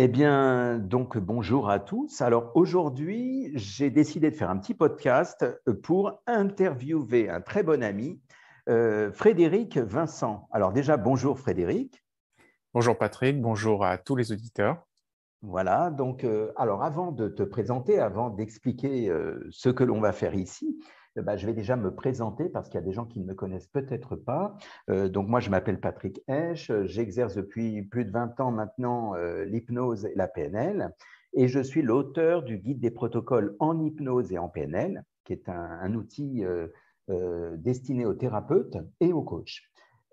Eh bien, donc bonjour à tous. Alors aujourd'hui, j'ai décidé de faire un petit podcast pour interviewer un très bon ami, euh, Frédéric Vincent. Alors déjà, bonjour Frédéric. Bonjour Patrick, bonjour à tous les auditeurs. Voilà, donc euh, alors avant de te présenter, avant d'expliquer euh, ce que l'on va faire ici, eh ben, je vais déjà me présenter parce qu'il y a des gens qui ne me connaissent peut-être pas. Euh, donc moi, je m'appelle Patrick Esch, j'exerce depuis plus de 20 ans maintenant euh, l'hypnose et la PNL, et je suis l'auteur du guide des protocoles en hypnose et en PNL, qui est un, outil euh, destiné aux thérapeutes et aux coachs.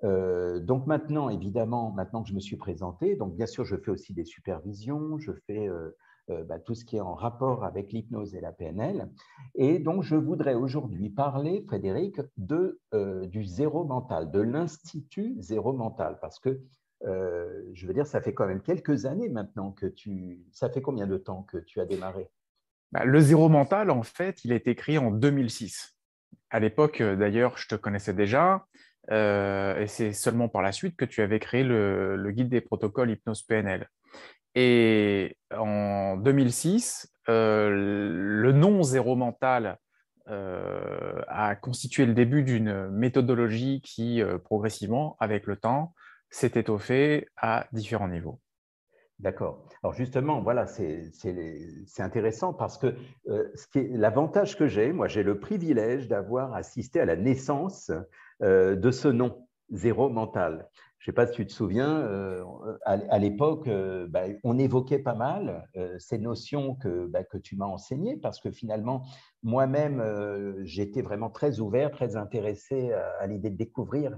donc maintenant, évidemment, maintenant que je me suis présenté, donc bien sûr, je fais aussi des supervisions, je fais euh, bah, tout ce qui est en rapport avec l'hypnose et la PNL. Et donc, je voudrais aujourd'hui parler, Frédéric, de, euh, du zéro mental, de l'Institut zéro mental, parce que euh, je veux dire, ça fait quand même quelques années maintenant que tu... Ça fait combien de temps que tu as démarré? Bah, Le zéro mental, en fait, il a été créé en 2006. À l'époque, d'ailleurs, je te connaissais déjà. et c'est seulement par la suite que tu avais créé le guide des protocoles hypnose PNL. Et en 2006, euh, le nom zéro mental euh, a constitué le début d'une méthodologie qui, euh, progressivement, avec le temps, s'est étoffée à différents niveaux. D'accord. Alors justement, voilà, c'est intéressant parce que l'avantage que j'ai, moi j'ai le privilège d'avoir assisté à la naissance de ce nom, zéro mental. Je ne sais pas si tu te souviens, euh, à, l'époque, euh, bah, on évoquait pas mal euh, ces notions que, bah, que tu m'as enseignées, parce que finalement, moi-même, j'étais vraiment très ouvert, très intéressé à l'idée de découvrir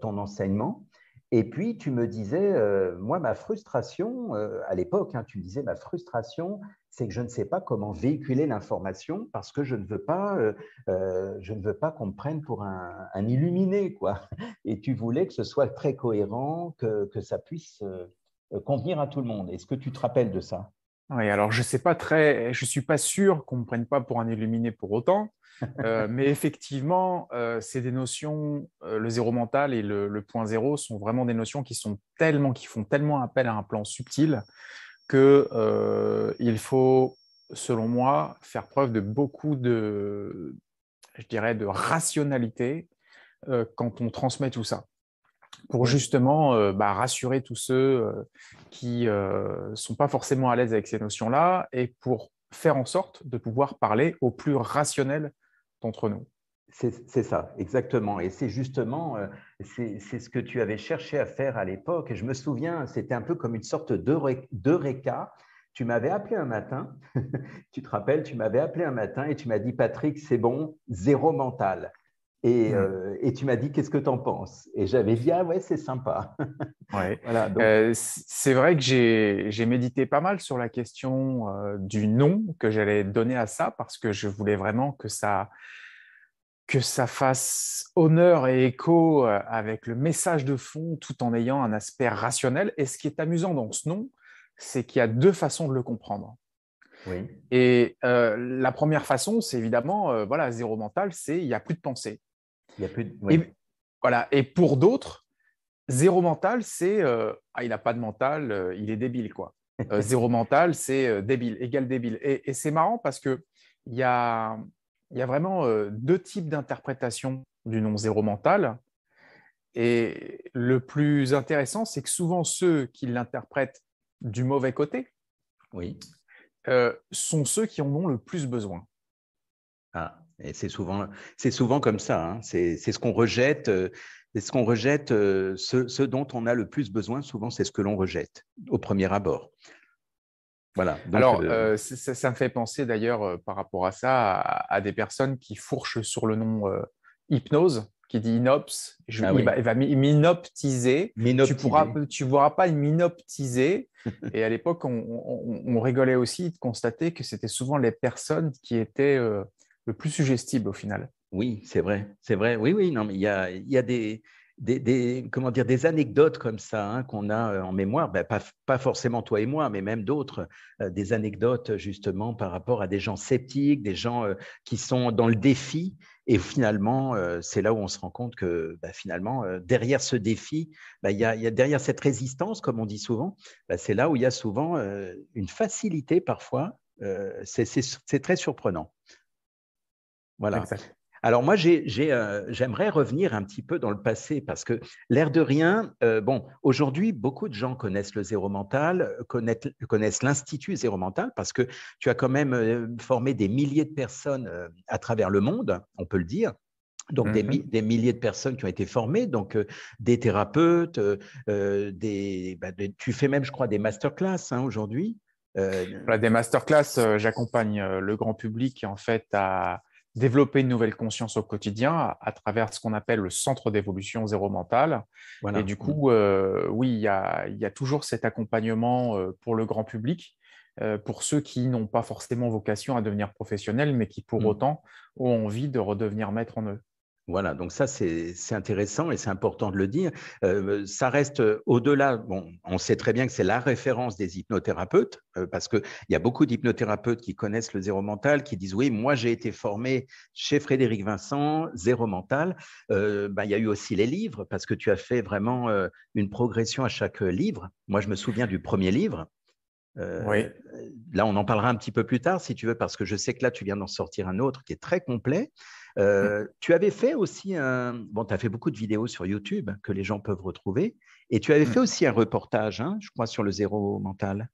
ton enseignement. Et puis, tu me disais, moi, ma frustration, à l'époque, hein, tu me disais, ma frustration, c'est que je ne sais pas comment véhiculer l'information parce que je ne veux pas, euh, je ne veux pas qu'on me prenne pour un, illuminé, quoi. Et tu voulais que ce soit très cohérent, que, que ça puisse convenir à tout le monde. Est-ce que tu te rappelles de ça? Oui, alors je sais pas très, je suis pas sûr qu'on me prenne pas pour un illuminé pour autant. Euh, mais effectivement, euh, c'est des notions, euh, le zéro mental et le, point zéro sont vraiment des notions qui, sont tellement, qui font tellement appel à un plan subtil qu'il faut, selon moi, faire preuve de beaucoup de, je dirais, de rationalité quand on transmet tout ça pour justement bah, rassurer tous ceux qui ne sont pas forcément à l'aise avec ces notions-là et pour faire en sorte de pouvoir parler au plus rationnel d'entre nous. C'est ça, exactement. Et c'est justement, euh, c'est ce que tu avais cherché à faire à l'époque. Et je me souviens, c'était un peu comme une sorte d'eureka. Tu m'avais appelé un matin, tu te rappelles, tu m'avais appelé un matin et tu m'as dit, Patrick, c'est bon, zéro mental. Et, mm. euh, et, tu m'as dit, qu'est-ce que tu en penses? Et j'avais dit, ah ouais, c'est sympa. Ouais. voilà, euh, c'est vrai que j'ai médité pas mal sur la question du nom que j'allais donner à ça parce que je voulais vraiment que ça, que ça fasse honneur et écho euh, avec le message de fond tout en ayant un aspect rationnel. Et ce qui est amusant dans ce nom, c'est qu'il y a deux façons de le comprendre. Oui. Et euh, la première façon, c'est évidemment, euh, voilà, zéro mental, c'est il n'y a plus de pensée. Il y a plus de... et, voilà. Et pour d'autres, zéro mental, c'est ah, il n'a pas de mental, il est débile, quoi. zéro mental, c'est débile, égal débile. Et, et c'est marrant parce que il y a, il y a vraiment euh, deux types d'interprétation du nom zéro mental. Et le plus intéressant, c'est que souvent ceux qui l'interprètent du mauvais côté oui. Euh, sont ceux qui en ont le plus besoin. Ah, et c'est souvent, c'est souvent comme ça. Hein. C'est, ce qu'on rejette. Euh, c'est ce qu'on rejette. ce, dont on a le plus besoin, souvent, c'est ce que l'on rejette au premier abord. Alors, euh, euh, ça, me fait penser d'ailleurs euh, par rapport à ça à, des personnes qui fourchent sur le nom hypnose, qui dit inops. Je, ah il, va, m'inoptiser. Tu ne tu pourras pas m'inoptiser. et à l'époque, on, rigolait aussi de constater que c'était souvent les personnes qui étaient le plus suggestibles au final. Oui, c'est vrai, c'est vrai. Oui, oui, non, mais il y a, il y a des, des, comment dire, des anecdotes comme ça hein, qu'on a euh, en mémoire, ben, pas, forcément toi et moi, mais même d'autres, euh, des anecdotes justement par rapport à des gens sceptiques, des gens euh, qui sont dans le défi Et finalement, c'est là où on se rend compte que bah, finalement, derrière ce défi, il y, a, derrière cette résistance, comme on dit souvent, c'est là où il y a souvent une facilité parfois. c'est très surprenant. Voilà. Alors moi, euh, j'aimerais revenir un petit peu dans le passé parce que l'air de rien, euh, bon, aujourd'hui, beaucoup de gens connaissent le zéro mental, connaissent, l'Institut zéro mental parce que tu as quand même euh, formé des milliers de personnes à travers le monde, on peut le dire. Donc, des, mmh milliers de personnes qui ont été formées, donc des thérapeutes, bah, des, tu fais même, je crois, des masterclass hein, aujourd'hui. des masterclass, j'accompagne le grand public en fait à développer une nouvelle conscience au quotidien à, travers ce qu'on appelle le centre d'évolution zéro mental. Et du coup, euh, oui, il y, a, toujours cet accompagnement euh, pour le grand public, euh, pour ceux qui n'ont pas forcément vocation à devenir professionnels, mais qui pour mmh. autant ont envie de redevenir maîtres en eux. Voilà, donc ça c'est intéressant et c'est important de le dire. Euh, ça reste euh, au-delà, bon, on sait très bien que c'est la référence des hypnothérapeutes, euh, parce qu'il y a beaucoup d'hypnothérapeutes qui connaissent le zéro mental, qui disent oui, moi j'ai été formé chez Frédéric Vincent, zéro mental. Ben, il y a eu aussi les livres, parce que tu as fait vraiment une progression à chaque livre. Moi je me souviens du premier livre. oui. Là, on en parlera un petit peu plus tard, si tu veux, parce que je sais que là, tu viens d'en sortir un autre qui est très complet. Euh, tu avais fait aussi un. Bon, tu as fait beaucoup de vidéos sur YouTube que les gens peuvent retrouver. Et tu avais mmh. fait aussi un reportage, hein, je crois, sur le zéro mental.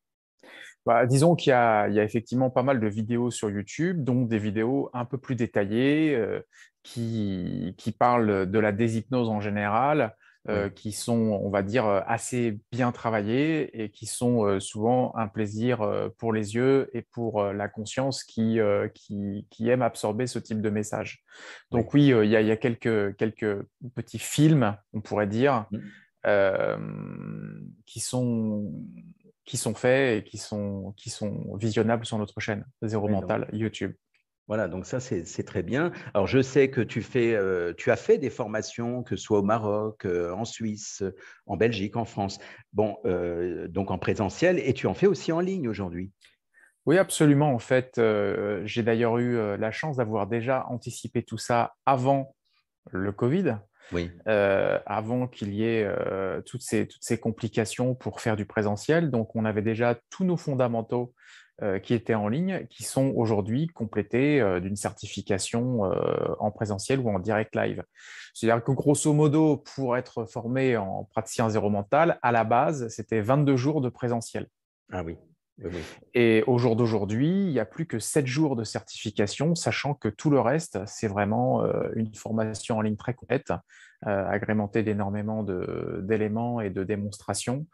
Bah, disons qu'il y, a effectivement pas mal de vidéos sur YouTube, donc des vidéos un peu plus détaillées euh, qui, qui, parlent de la déshypnose en général, euh, qui sont, on va dire, euh, assez bien travaillés et qui sont euh, souvent un plaisir pour les yeux et pour la conscience qui, qui, aime absorber ce type de message. Donc oui, il y, a, quelques, quelques petits films, on pourrait dire, mmh. qui, sont, qui sont faits et qui sont, qui sont visionnables sur notre chaîne Zéro Mental YouTube. Voilà, donc ça, c'est très bien. Alors, je sais que tu, fais, euh, tu as fait des formations, que ce soit au Maroc, euh, en Suisse, en Belgique, en France, bon, euh, donc en présentiel, et tu en fais aussi en ligne aujourd'hui? Oui, absolument. En fait, j'ai d'ailleurs eu la chance d'avoir déjà anticipé tout ça avant le Covid. Oui. avant qu'il y ait toutes, ces, toutes ces complications pour faire du présentiel. Donc, on avait déjà tous nos fondamentaux euh, qui étaient en ligne, qui sont aujourd'hui complétés euh, d'une certification euh, en présentiel ou en direct live. C'est-à-dire que grosso modo, pour être formé en praticien zéro mental, à la base, c'était 22 jours de présentiel. Ah oui. Et au jour d'aujourd'hui, il n'y a plus que 7 jours de certification, sachant que tout le reste, c'est vraiment une formation en ligne très complète, agrémentée d'énormément d'éléments et de démonstrations.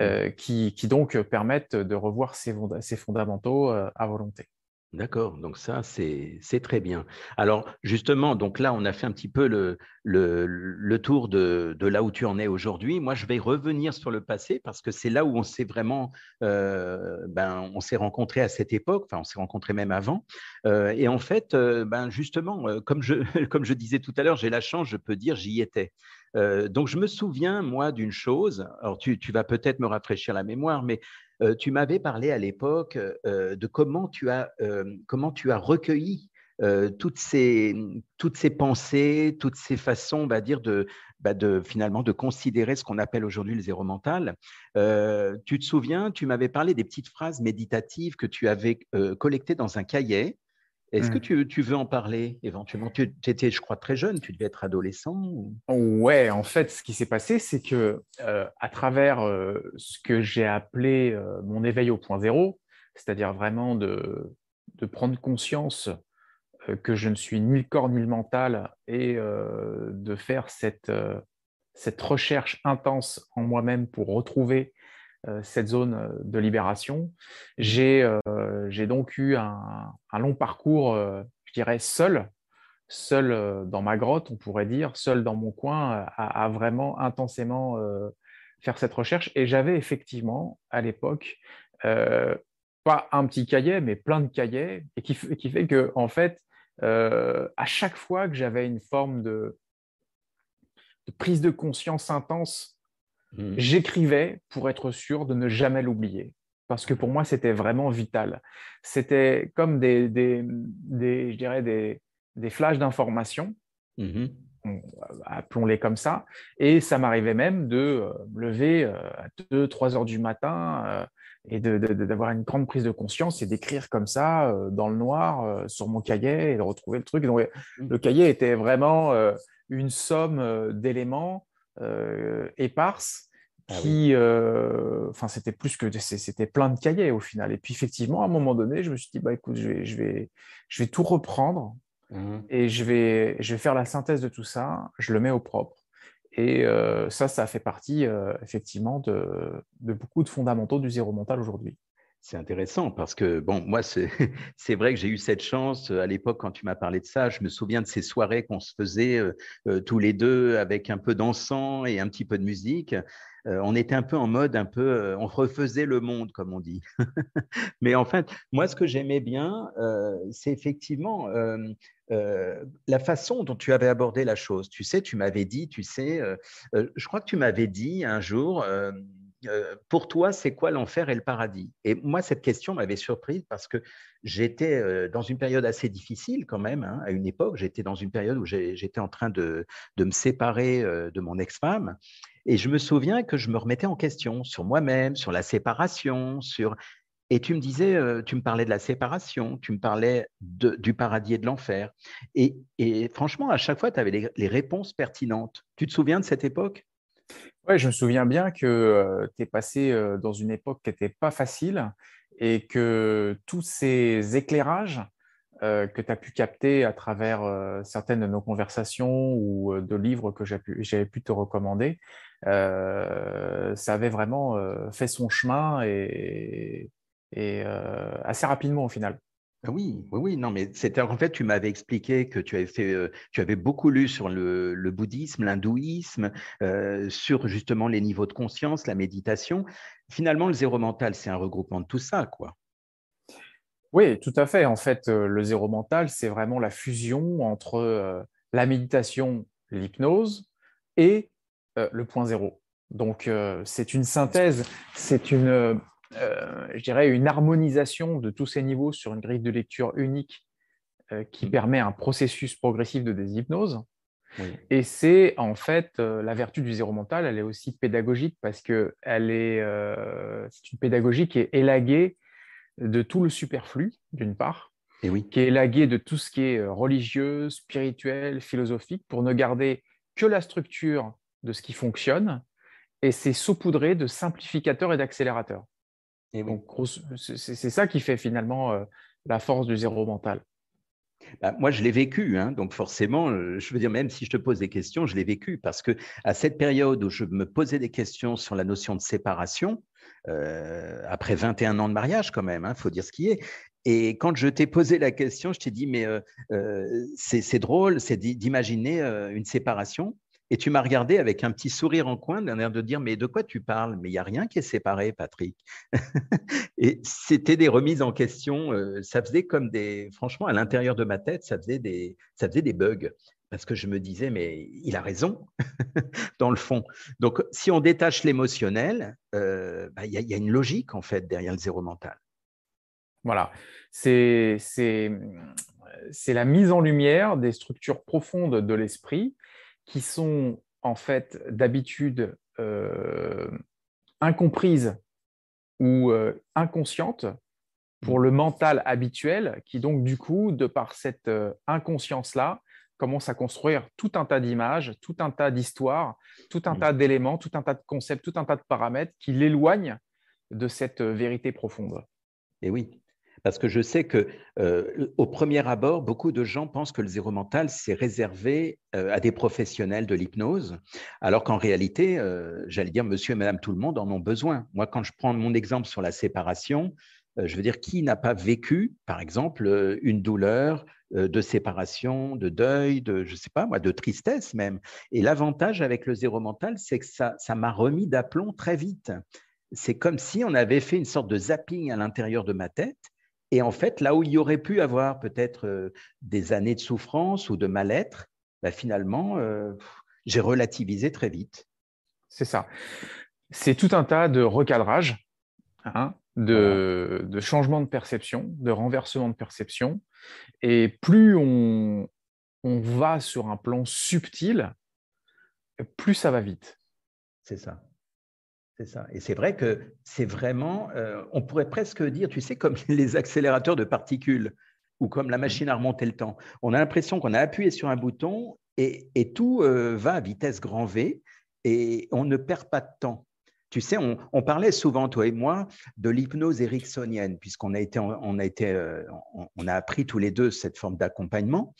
Euh, qui, donc permettent de revoir ces, fondamentaux euh, à volonté. D'accord, donc ça, c'est très bien. Alors, justement, donc là, on a fait un petit peu le, tour de, là où tu en es aujourd'hui. Moi, je vais revenir sur le passé parce que c'est là où on s'est vraiment, euh, ben, on s'est rencontrés à cette époque, enfin, on s'est rencontrés même avant. et en fait, ben, justement, comme je disais tout à l'heure, j'ai la chance, je peux dire, j'y étais. Donc, je me souviens, moi, d'une chose. Alors, tu, vas peut-être me rafraîchir la mémoire, mais tu m'avais parlé à l'époque de comment tu as, comment tu as recueilli toutes, ces, toutes ces pensées, toutes ces façons, on va dire, bah, de finalement de considérer ce qu'on appelle aujourd'hui le zéro mental. tu te souviens, tu m'avais parlé des petites phrases méditatives que tu avais collectées dans un cahier. Est-ce que mmh. tu, veux en parler éventuellement? Tu étais, je crois, très jeune, tu devais être adolescent ou... Ouais, en fait, ce qui s'est passé, c'est que euh, à travers euh, ce que j'ai appelé euh, mon éveil au point zéro, c'est-à-dire vraiment de, de, prendre conscience que je ne suis ni le corps ni le mental et de faire cette, cette recherche intense en moi-même pour retrouver cette zone euh, de libération. J'ai euh, donc eu un, long parcours, je dirais, seul, seul dans ma grotte, on pourrait dire, seul dans mon coin, à, vraiment intensément faire cette recherche. Et j'avais effectivement, à l'époque, pas un petit cahier, mais plein de cahiers, et qui, fait que, en fait, à chaque fois que j'avais une forme de, prise de conscience intense Mmh. J'écrivais pour être sûr de ne jamais l'oublier, parce que pour moi, c'était vraiment vital. C'était comme des, des, je dirais des, des flashs d'informations. Mmh appelons-les comme ça. Et ça m'arrivait même de me lever à 2, 3 heures du matin et d'avoir une grande prise de conscience et d'écrire comme ça dans le noir sur mon cahier et de retrouver le truc. Donc, mmh. le cahier était vraiment une somme d'éléments éparses ah qui, enfin, c'était plus que c'était plein de cahiers au final. Et puis effectivement, à un moment donné, je me suis dit, bah écoute, je vais, je vais, je vais tout reprendre mmh et je vais, je vais faire la synthèse de tout ça. Je le mets au propre. Et ça, ça fait partie effectivement de, beaucoup de fondamentaux du zéro mental aujourd'hui. C'est intéressant parce que, bon, moi, c'est vrai que j'ai eu cette chance à l'époque quand tu m'as parlé de ça. Je me souviens de ces soirées qu'on se faisait tous les deux avec un peu d'encens et un petit peu de musique. on était un peu en mode, un peu, on refaisait le monde, comme on dit. Mais en fait, moi, ce que j'aimais bien, c'est effectivement euh, la façon dont tu avais abordé la chose. Tu sais, tu m'avais dit, tu sais, euh, euh, je crois que tu m'avais dit un jour, pour toi, c'est quoi l'enfer et le paradis? Et moi, cette question m'avait surprise parce que j'étais dans une période assez difficile quand même. Hein, à une époque, j'étais dans une période où j'étais en train de, de, me séparer de mon ex-femme. Et je me souviens que je me remettais en question sur moi-même, sur la séparation, sur et tu me disais, euh, tu me parlais de la séparation, tu me parlais du paradis et de l'enfer. Et, franchement, à chaque fois, tu avais les, réponses pertinentes. Tu te souviens de cette époque? Je me souviens bien que euh, tu es passé euh, dans une époque qui n'était pas facile et que tous ces éclairages que tu as pu capter à travers certaines de nos conversations ou de livres que j'avais pu, te recommander, ça avait vraiment fait son chemin et, et euh, assez rapidement au final. Ah oui, oui, non, mais c'était en fait, tu m'avais expliqué que tu avais fait, euh, tu avais beaucoup lu sur le, bouddhisme, l'hindouisme, euh, sur justement les niveaux de conscience, la méditation. Finalement, le zéro mental, c'est un regroupement de tout ça, quoi. Oui, tout à fait. En fait, le zéro mental, c'est vraiment la fusion entre la méditation, l'hypnose et le point zéro. Donc, c'est une synthèse, c'est une, euh, je dirais, une harmonisation de tous ces niveaux sur une grille de lecture unique euh, qui mmh. permet un processus progressif de déshypnose. Et c'est en fait euh, la vertu du zéro mental, elle est aussi pédagogique parce que elle est, c'est une pédagogie qui est élaguée de tout le superflu, d'une part, Et oui. qui est élaguée de tout ce qui est religieux, spirituel, philosophique, pour ne garder que la structure de ce qui fonctionne, et c'est saupoudré de simplificateurs et d'accélérateurs. Et donc, c'est ça qui fait finalement euh, la force du zéro mental. Bah, moi, je l'ai vécu, hein, donc forcément, euh, je veux dire, même si je te pose des questions, je l'ai vécu parce que à cette période où je me posais des questions sur la notion de séparation, euh, après 21 ans de mariage quand même, il hein, faut dire ce qui est, et quand je t'ai posé la question, je t'ai dit, mais c'est drôle, c'est d'imaginer une séparation et tu m'as regardé avec un petit sourire en coin, d'un air de dire Mais de quoi tu parles? Mais il n'y a rien qui est séparé, Patrick. et c'était des remises en question. Euh, ça faisait comme des. Franchement, à l'intérieur de ma tête, ça faisait des, ça faisait des bugs. Parce que je me disais, mais il a raison, dans le fond. Donc, si on détache l'émotionnel, euh, bah, il y, y, a une logique, en fait, derrière le zéro mental. Voilà. C'est la mise en lumière des structures profondes de l'esprit qui sont en fait d'habitude euh, incomprises ou euh, inconscientes pour mmh. le mental habituel, qui donc du coup, de par cette euh, inconscience-là, commence à construire tout un tas d'images, tout un tas d'histoires, tout un mmh. tas d'éléments, tout un tas de concepts, tout un tas de paramètres qui l'éloignent de cette vérité profonde. Et oui, parce que je sais que euh, au premier abord, beaucoup de gens pensent que le zéro mental, c'est réservé euh, à des professionnels de l'hypnose, alors qu'en réalité, euh, j'allais dire, monsieur et madame tout le monde en ont besoin. Moi, quand je prends mon exemple sur la séparation, je veux dire, qui n'a pas vécu, par exemple, une douleur de séparation, de deuil, de, je sais pas moi, de tristesse même? Et l'avantage avec le zéro mental, c'est que ça, ça m'a remis d'aplomb très vite. C'est comme si on avait fait une sorte de zapping à l'intérieur de ma tête et en fait, là où il y aurait pu avoir peut-être euh, des années de souffrance ou de mal-être, bah, finalement, euh, j'ai relativisé très vite. C'est ça. C'est tout un tas de recadrage, hein, de, de changement de perception, de renversement de perception. Et plus on, on va sur un plan subtil, plus ça va vite. C'est ça. C'est ça. Et c'est vrai que c'est vraiment, euh, on pourrait presque dire, tu sais, comme les accélérateurs de particules ou comme la machine à remonter le temps. On a l'impression qu'on a appuyé sur un bouton et, tout euh, va à vitesse grand V et on ne perd pas de temps. Tu sais, on, parlait souvent, toi et moi, de l'hypnose ericksonienne, puisqu'on a été, on a été, euh, on, a appris tous les deux cette forme d'accompagnement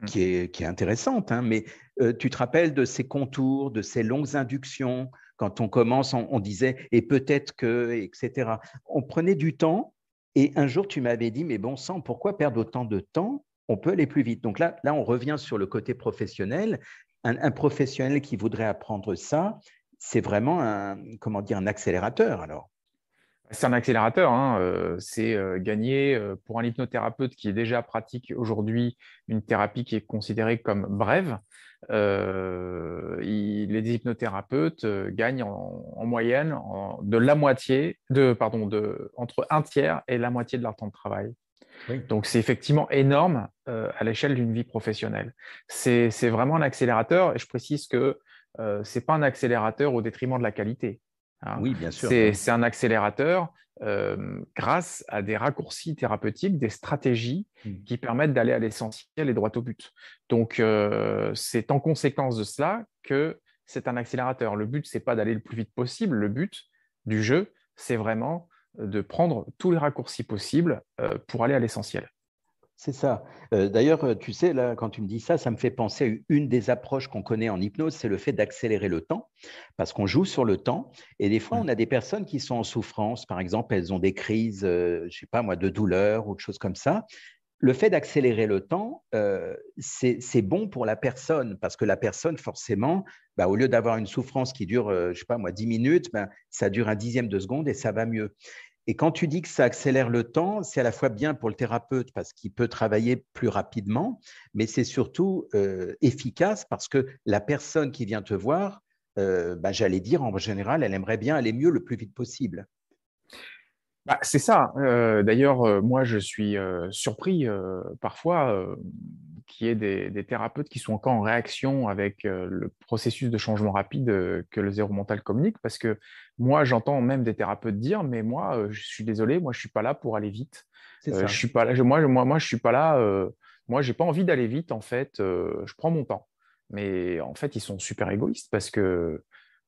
mmh. qui est, qui est intéressante. Hein, mais euh, tu te rappelles de ces contours, de ces longues inductions. Quand on commence, on, disait et peut-être que, etc. On prenait du temps. Et un jour, tu m'avais dit, mais bon sang, pourquoi perdre autant de temps? On peut aller plus vite. Donc là, on revient sur le côté professionnel. un professionnel qui voudrait apprendre ça, c'est vraiment un, comment dire, un accélérateur alors. C'est un accélérateur, hein, euh, c'est euh, gagner euh, pour un hypnothérapeute qui déjà pratique aujourd'hui une thérapie qui est considérée comme brève. Les hypnothérapeutes gagnent en, moyenne de la moitié, de, pardon, de, entre un tiers et la moitié de leur temps de travail. Donc c'est effectivement énorme à l'échelle d'une vie professionnelle. C'est vraiment un accélérateur et je précise que euh, ce n'est pas un accélérateur au détriment de la qualité. Hein. Oui, bien sûr. C'est un accélérateur euh, grâce à des raccourcis thérapeutiques, des stratégies hmm. qui permettent d'aller à l'essentiel et droit au but. Donc, euh, c'est en conséquence de cela que c'est un accélérateur. Le but, ce n'est pas d'aller le plus vite possible. Le but du jeu, c'est vraiment de prendre tous les raccourcis possibles pour aller à l'essentiel. C'est ça. Euh, d'ailleurs, euh, tu sais, là, quand tu me dis ça, ça me fait penser à une des approches qu'on connaît en hypnose, c'est le fait d'accélérer le temps, parce qu'on joue sur le temps. Et des fois, on a des personnes qui sont en souffrance. Par exemple, elles ont des crises, euh, je ne sais pas moi, de douleur ou de choses comme ça. Le fait d'accélérer le temps, c'est bon pour la personne, parce que la personne, forcément, bah, au lieu d'avoir une souffrance qui dure, je ne sais pas moi, 10 minutes, ben, ça dure un dixième de seconde et ça va mieux. Et quand tu dis que ça accélère le temps, c'est à la fois bien pour le thérapeute parce qu'il peut travailler plus rapidement, mais c'est surtout euh, efficace parce que la personne qui vient te voir, euh, bah, j'allais dire en général, elle aimerait bien aller mieux le plus vite possible. Bah, c'est ça. Euh, d'ailleurs, moi, je suis surpris parfois qu'il y ait des, thérapeutes qui sont encore en réaction avec le processus de changement rapide que le zéro mental communique, parce que moi, j'entends même des thérapeutes dire, mais moi, je suis désolé, moi, je suis pas là pour aller vite. je suis pas là, moi, moi, moi, je suis pas là. moi, j'ai pas envie d'aller vite, en fait. je prends mon temps. Mais en fait, ils sont super égoïstes parce que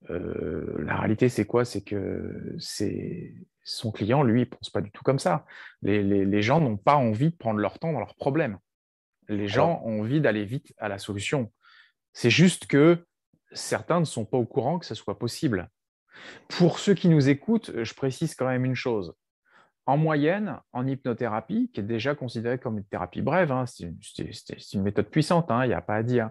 la réalité, c'est quoi? C'est que c'est son client, lui, il pense pas du tout comme ça. Les, les, les gens n'ont pas envie de prendre leur temps dans leurs problèmes. Les gens ont envie d'aller vite à la solution. C'est juste que certains ne sont pas au courant que ce soit possible. Pour ceux qui nous écoutent, je précise quand même une chose. En moyenne, en hypnothérapie, qui est déjà considérée comme une thérapie brève, hein, c'est une, méthode puissante, hein, il n'y a pas à dire,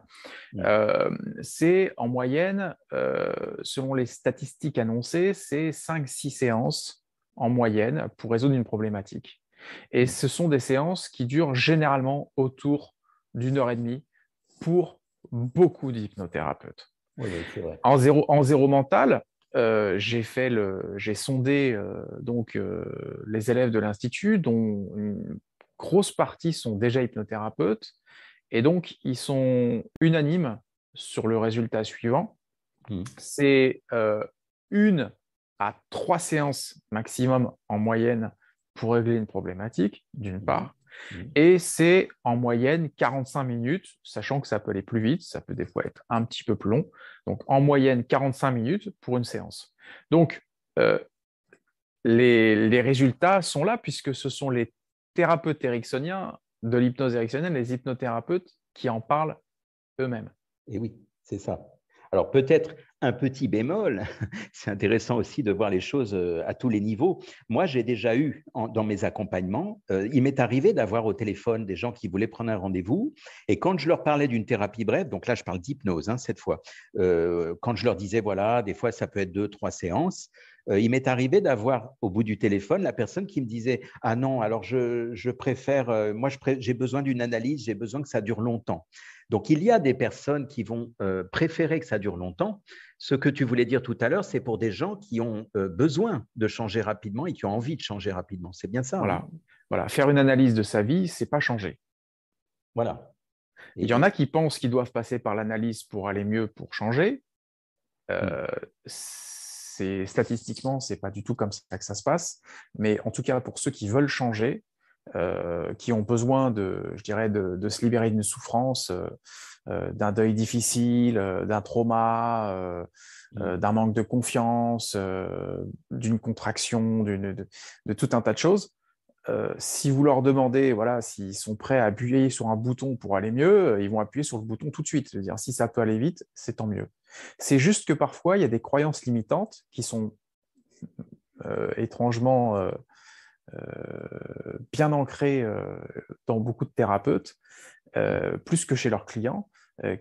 euh, c'est en moyenne, euh, selon les statistiques annoncées, c'est 5-6 séances en moyenne pour résoudre une problématique. Et ce sont des séances qui durent généralement autour d'une heure et demie pour beaucoup d'hypnothérapeutes. En, zéro, en zéro mental, euh, j'ai j'ai sondé euh, donc euh, les élèves de l'institut, dont une grosse partie sont déjà hypnothérapeutes, et donc ils sont unanimes sur le résultat suivant. Mmh. C'est une à trois séances maximum en moyenne pour régler une problématique, d'une part. Mmh. Et c'est en moyenne 45 minutes, sachant que ça peut aller plus vite, ça peut des fois être un petit peu plus long. Donc en moyenne 45 minutes pour une séance. Donc euh, les, résultats sont là puisque ce sont les thérapeutes ericksoniens de l'hypnose ericksonienne, les hypnothérapeutes qui en parlent eux-mêmes. Et oui, c'est ça. Alors peut-être un petit bémol, c'est intéressant aussi de voir les choses euh, à tous les niveaux. Moi, j'ai déjà eu dans mes accompagnements, euh, il m'est arrivé d'avoir au téléphone des gens qui voulaient prendre un rendez-vous, et quand je leur parlais d'une thérapie brève, donc là je parle d'hypnose hein, cette fois, euh, quand je leur disais, voilà, des fois ça peut être deux, trois séances, il m'est arrivé d'avoir au bout du téléphone la personne qui me disait Ah non, alors je, préfère, moi j'ai besoin d'une analyse, j'ai besoin que ça dure longtemps. Donc, il y a des personnes qui vont préférer que ça dure longtemps. Ce que tu voulais dire tout à l'heure, c'est pour des gens qui ont euh, besoin de changer rapidement et qui ont envie de changer rapidement. C'est bien ça. Voilà. voilà. Faire une analyse de sa vie, c'est pas changer. Voilà. Il y en a qui pensent qu'ils doivent passer par l'analyse pour aller mieux, pour changer. Euh, mm. Statistiquement, ce n'est pas du tout comme ça que ça se passe. Mais en tout cas, pour ceux qui veulent changer, euh, qui ont besoin de, je dirais, de, se libérer d'une souffrance, euh, d'un deuil difficile, d'un trauma, mm. d'un manque de confiance, d'une contraction, de, de, tout un tas de choses, euh, si vous leur demandez voilà, s'ils sont prêts à appuyer sur un bouton pour aller mieux, euh, ils vont appuyer sur le bouton tout de suite. dire si ça peut aller vite, c'est tant mieux. C'est juste que parfois, il y a des croyances limitantes qui sont euh, étrangement bien ancrées dans beaucoup de thérapeutes, plus que chez leurs clients,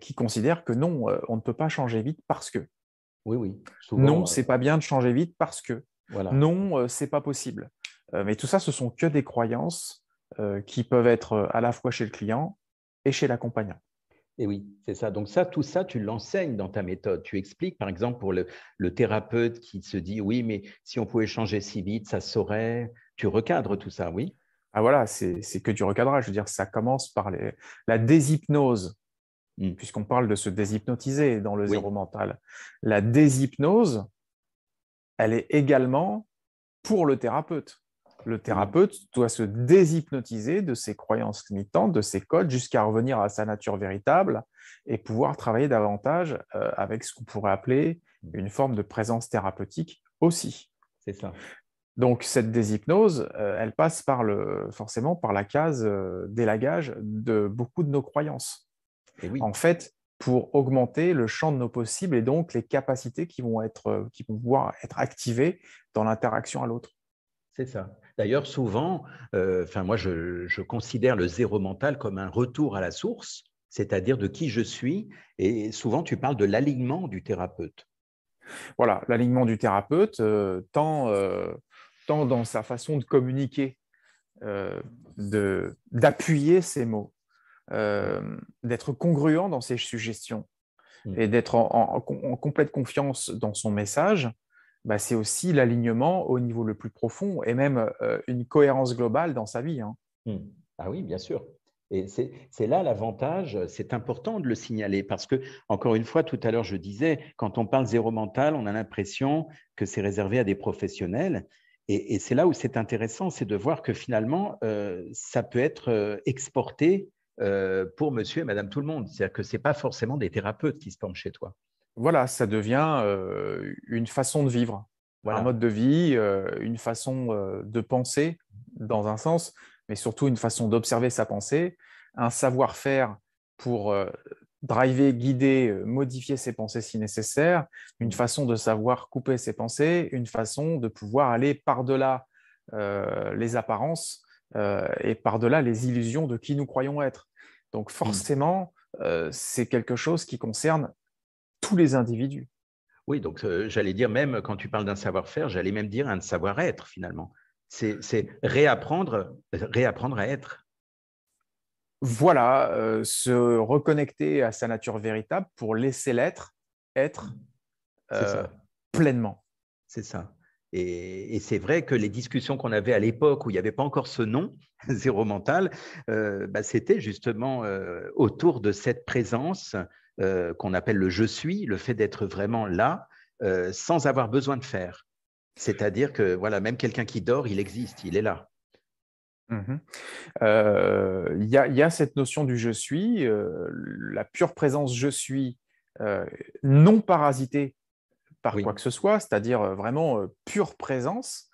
qui considèrent que non, on ne peut pas changer vite parce que. Oui, oui. non, c'est pas bien de changer vite parce que. Voilà. Non, c'est pas possible. Euh, mais tout ça, ce sont que des croyances euh, qui peuvent être euh, à la fois chez le client et chez l'accompagnant. Et oui, c'est ça. Donc ça, tout ça, tu l'enseignes dans ta méthode. Tu expliques, par exemple, pour le, thérapeute qui se dit, oui, mais si on pouvait changer si vite, ça saurait. Tu recadres tout ça, oui Ah voilà, c'est que du recadrage. Je veux dire, ça commence par la déshypnose, hmm. puisqu'on parle de se déshypnotiser dans le zéro mental. La déshypnose, elle est également pour le thérapeute. Le thérapeute doit se déshypnotiser de ses croyances limitantes, de ses codes, jusqu'à revenir à sa nature véritable et pouvoir travailler davantage euh, avec ce qu'on pourrait appeler une forme de présence thérapeutique aussi. C'est ça. Donc cette déshypnose, euh, elle passe par le, forcément par la case euh, d'élagage de beaucoup de nos croyances. En fait, pour augmenter le champ de nos possibles et donc les capacités qui vont, être, qui vont pouvoir être activées dans l'interaction à l'autre. C'est ça. D'ailleurs, souvent, euh, moi, je, considère le zéro mental comme un retour à la source, c'est-à-dire de qui je suis. Et souvent, tu parles de l'alignement du thérapeute. Voilà, l'alignement du thérapeute, euh, euh, tant, dans sa façon de communiquer, d'appuyer ses mots, d'être congruent dans ses suggestions mmh. et d'être en, complète confiance dans son message, bah, c'est aussi l'alignement au niveau le plus profond et même euh, une cohérence globale dans sa vie. Hein. Mmh. Ah oui, bien sûr. Et c'est là l'avantage, c'est important de le signaler parce que, encore une fois, tout à l'heure, je disais, quand on parle zéro mental, on a l'impression que c'est réservé à des professionnels. Et, c'est là où c'est intéressant, c'est de voir que finalement, euh, ça peut être euh, exporté pour monsieur et madame tout le monde. C'est-à-dire que ce n'est pas forcément des thérapeutes qui se forment chez toi. Voilà, ça devient une façon de vivre, un mode de vie, une façon de penser dans un sens, mais surtout une façon d'observer sa pensée, un savoir-faire pour driver, guider, modifier ses pensées si nécessaire, une façon de savoir couper ses pensées, une façon de pouvoir aller par-delà les apparences et par-delà les illusions de qui nous croyons être. Donc mmh. forcément, c'est quelque chose qui concerne tous les individus. Oui, donc euh, j'allais dire même quand tu parles d'un savoir-faire, j'allais même dire un savoir-être finalement. C'est réapprendre, réapprendre à être. Voilà, euh, se reconnecter à sa nature véritable pour laisser l'être être euh, pleinement. C'est ça. Et, c'est vrai que les discussions qu'on avait à l'époque où il n'y avait pas encore ce nom, zéro mental, bah, c'était justement autour de cette présence euh, qu'on appelle le je suis, le fait d'être vraiment là euh, sans avoir besoin de faire. C'est-à-dire que voilà, même quelqu'un qui dort, il existe, il est là. Mhm. Euh, il y, a cette notion du je suis, la pure présence je suis, non parasitée par quoi que ce soit, c'est-à-dire vraiment pure présence.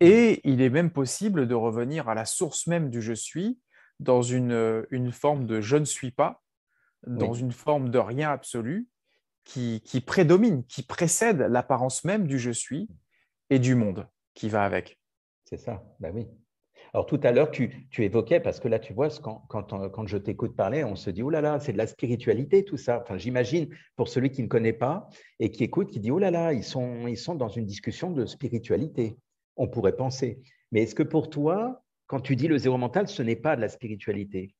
Et il est même possible de revenir à la source même du je suis dans une, une forme de je ne suis pas, dans une forme de rien absolu qui, prédomine, qui précède l'apparence même du je suis et du monde qui va avec. C'est ça, ben oui. Alors tout à l'heure, tu, évoquais, parce que là, tu vois, quand, quand, je t'écoute parler, on se dit, oh là là, c'est de la spiritualité, tout ça. Enfin, j'imagine, pour celui qui ne connaît pas et qui écoute, qui dit, oh là là, ils sont, ils sont dans une discussion de spiritualité. On pourrait penser. Mais est-ce que pour toi, quand tu dis le zéro mental, ce n'est pas de la spiritualité?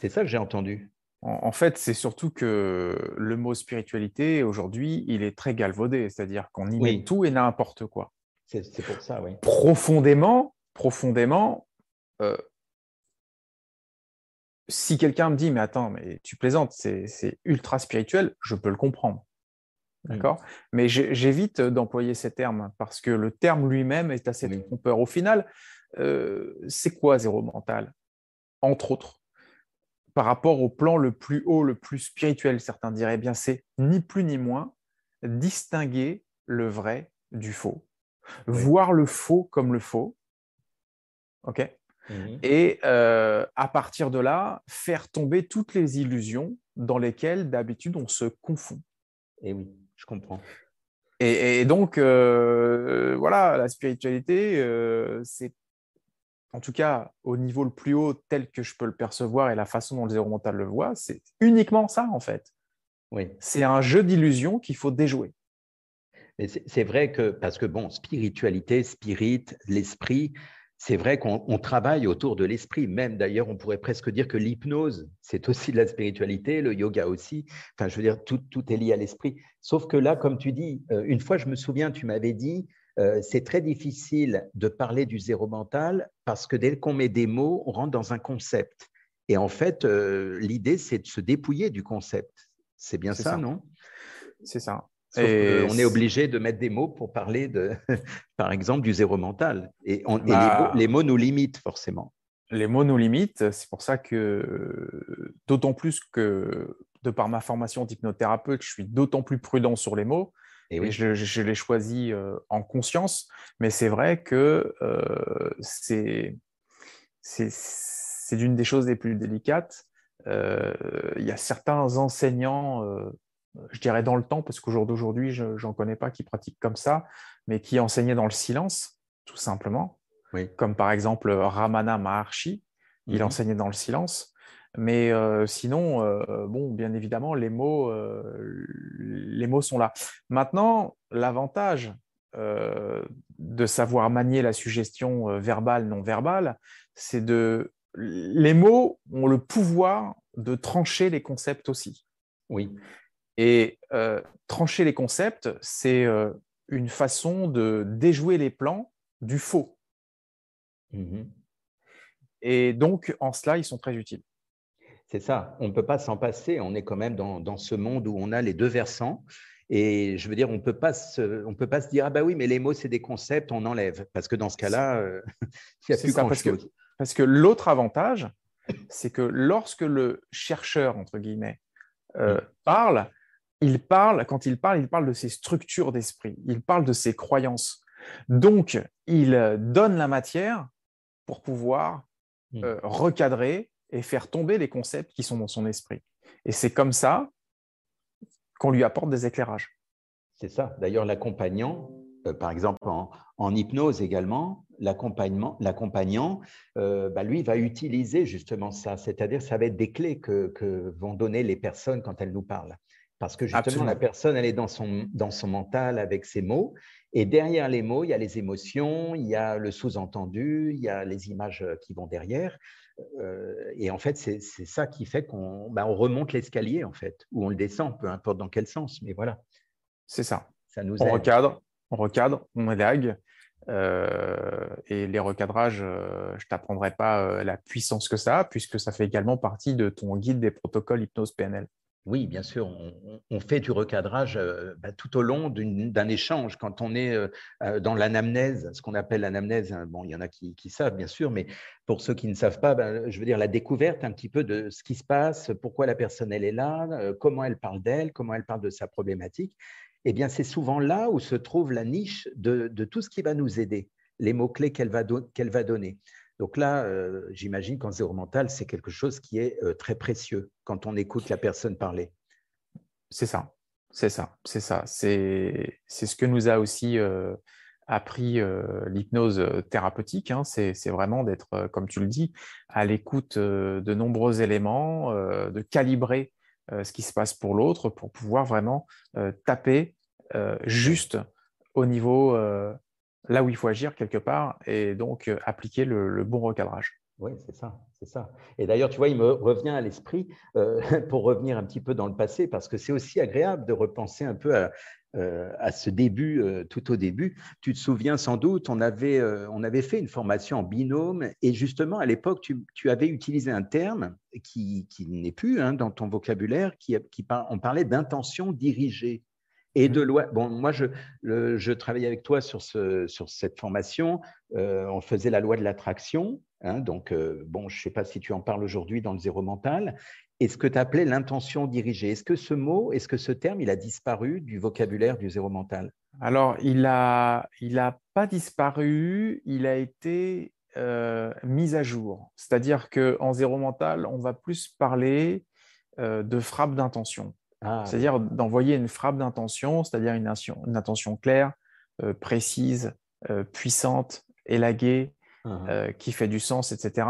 C'est ça que j'ai entendu. En, fait, c'est surtout que le mot spiritualité, aujourd'hui, il est très galvaudé, c'est-à-dire qu'on y met tout et n'importe quoi. C'est pour ça, oui. Profondément, profondément, euh, si quelqu'un me dit, mais attends, mais tu plaisantes, c'est ultra spirituel, je peux le comprendre. D'accord? Mais j'évite d'employer ces termes parce que le terme lui-même est assez trompeur. Au final, euh, c'est quoi zéro mental? Entre autres, par rapport au plan le plus haut, le plus spirituel, certains diraient, eh bien c'est ni plus ni moins distinguer le vrai du faux, voir le faux comme le faux, ok mmh Et euh, à partir de là, faire tomber toutes les illusions dans lesquelles d'habitude on se confond. Et oui, je comprends. Et, donc, euh, voilà, la spiritualité, euh, c'est en tout cas au niveau le plus haut tel que je peux le percevoir et la façon dont le zéro mental le voit, c'est uniquement ça en fait. Oui. C'est un jeu d'illusions qu'il faut déjouer. C'est vrai que, parce que bon, spiritualité, spirit, l'esprit, c'est vrai qu'on travaille autour de l'esprit. Même d'ailleurs, on pourrait presque dire que l'hypnose, c'est aussi de la spiritualité, le yoga aussi. Enfin, je veux dire, tout, tout est lié à l'esprit. Sauf que là, comme tu dis, euh, une fois, je me souviens, tu m'avais dit, euh, c'est très difficile de parler du zéro mental parce que dès qu'on met des mots, on rentre dans un concept. Et en fait, euh, l'idée, c'est de se dépouiller du concept. C'est bien ça, non? C'est ça on est obligé de mettre des mots pour parler, de, par exemple, du zéro mental. Et, bah les, mots, nous limitent forcément. Les mots nous limitent. C'est pour ça que, d'autant plus que, de par ma formation d'hypnothérapeute, je suis d'autant plus prudent sur les mots. Et, je, les choisis euh, en conscience. Mais c'est vrai que euh, c'est d'une des choses les plus délicates. Euh, il y a certains enseignants je dirais dans le temps, parce qu'au jour d'aujourd'hui, je n'en connais pas qui pratiquent comme ça, mais qui enseignaient dans le silence, tout simplement. Comme par exemple Ramana Maharshi, il mhm. enseignait dans le silence. Mais euh, sinon, euh, bon, bien évidemment, les mots, euh, les mots sont là. Maintenant, l'avantage de savoir manier la suggestion verbale, non verbale, c'est de les mots ont le pouvoir de trancher les concepts aussi. Oui. Et euh, trancher les concepts, c'est euh, une façon de déjouer les plans du faux. Mmh Et donc, en cela, ils sont très utiles. C'est ça, on ne peut pas s'en passer. On est quand même dans, ce monde où on a les deux versants. Et je veux dire, on ne peut pas se dire, ah bah oui, mais les mots, c'est des concepts, on enlève. Parce que dans ce cas-là, euh, il n'y a plus grand-chose. Parce que, l'autre avantage, c'est que lorsque le chercheur, entre guillemets, mmh. parle, il parle, quand il parle, il parle de ses structures d'esprit, il parle de ses croyances. Donc, il donne la matière pour pouvoir hmm. euh, recadrer et faire tomber les concepts qui sont dans son esprit. Et c'est comme ça qu'on lui apporte des éclairages. C'est ça. D'ailleurs, l'accompagnant, euh, par exemple en, hypnose également, l'accompagnant, euh, bah, lui, va utiliser justement ça. C'est-à-dire, ça va être des clés que vont donner les personnes quand elles nous parlent. Parce que justement, la personne, elle est dans son, dans son mental avec ses mots. Et derrière les mots, il y a les émotions, il y a le sous-entendu, il y a les images euh, qui vont derrière. Euh, et en fait, c'est ça qui fait qu'on bah, on remonte l'escalier, en fait, ou on le descend, peu importe dans quel sens. Mais voilà. C'est ça. ça nous on recadre, on recadre, on élague. Euh, et les recadrages, je ne t'apprendrai pas la puissance que ça a, puisque ça fait également partie de ton guide des protocoles hypnose PNL. Oui, bien sûr, on, fait du recadrage euh, bah, tout au long d'un échange. Quand on est euh, euh, dans l'anamnèse, ce qu'on appelle l'anamnèse, hein, bon, il y en a qui, savent, bien sûr, mais pour ceux qui ne savent pas, bah, je veux dire la découverte un petit peu de ce qui se passe, pourquoi la personne elle est là, comment elle parle d'elle, comment elle parle de sa problématique. Eh bien, c'est souvent là où se trouve la niche de, tout ce qui va nous aider, les mots-clés qu'elle va, qu'elle va donner. Donc là, euh, j'imagine qu'en zéro mental, c'est quelque chose qui est euh, très précieux quand on écoute la personne parler. C'est ça, c'est ça, c'est ça. C'est ce que nous a aussi euh, appris l'hypnose thérapeutique. Hein. C'est vraiment d'être, comme tu le dis, à l'écoute de nombreux éléments, de calibrer ce qui se passe pour l'autre pour pouvoir vraiment taper juste au niveau là où il faut agir quelque part et donc euh, appliquer le, bon recadrage. Oui, c'est ça, c'est. Et d'ailleurs, tu vois, il me revient à l'esprit, euh, pour revenir un petit peu dans le passé, parce que c'est aussi agréable de repenser un peu euh, à ce début, euh, tout au début. Tu te souviens sans doute, on avait, euh, fait une formation en binôme et justement à l'époque, tu, avais utilisé un terme qui, n'est plus hein, dans ton vocabulaire, qui, qui on parlait d'intention dirigée et de mmh. loi. Bon, moi, je, je travaillais avec toi sur, ce, sur cette formation. on faisait la loi de l'attraction. Hein, donc, bon, je ne sais pas si tu en parles aujourd'hui dans le zéro mental et ce que tu appelais l'intention dirigée? Est-ce que ce mot, est-ce que ce terme, il a disparu du vocabulaire du zéro mental? Alors, il n'a il a pas disparu, il a été euh, mis à jour. C'est-à-dire qu'en zéro mental, on va plus parler euh, de frappe d'intention. Ah, c'est-à-dire d'envoyer une frappe d'intention, c'est-à-dire une, une, intention claire, euh, précise, puissante, élaguée, uh-huh. qui fait du sens, etc.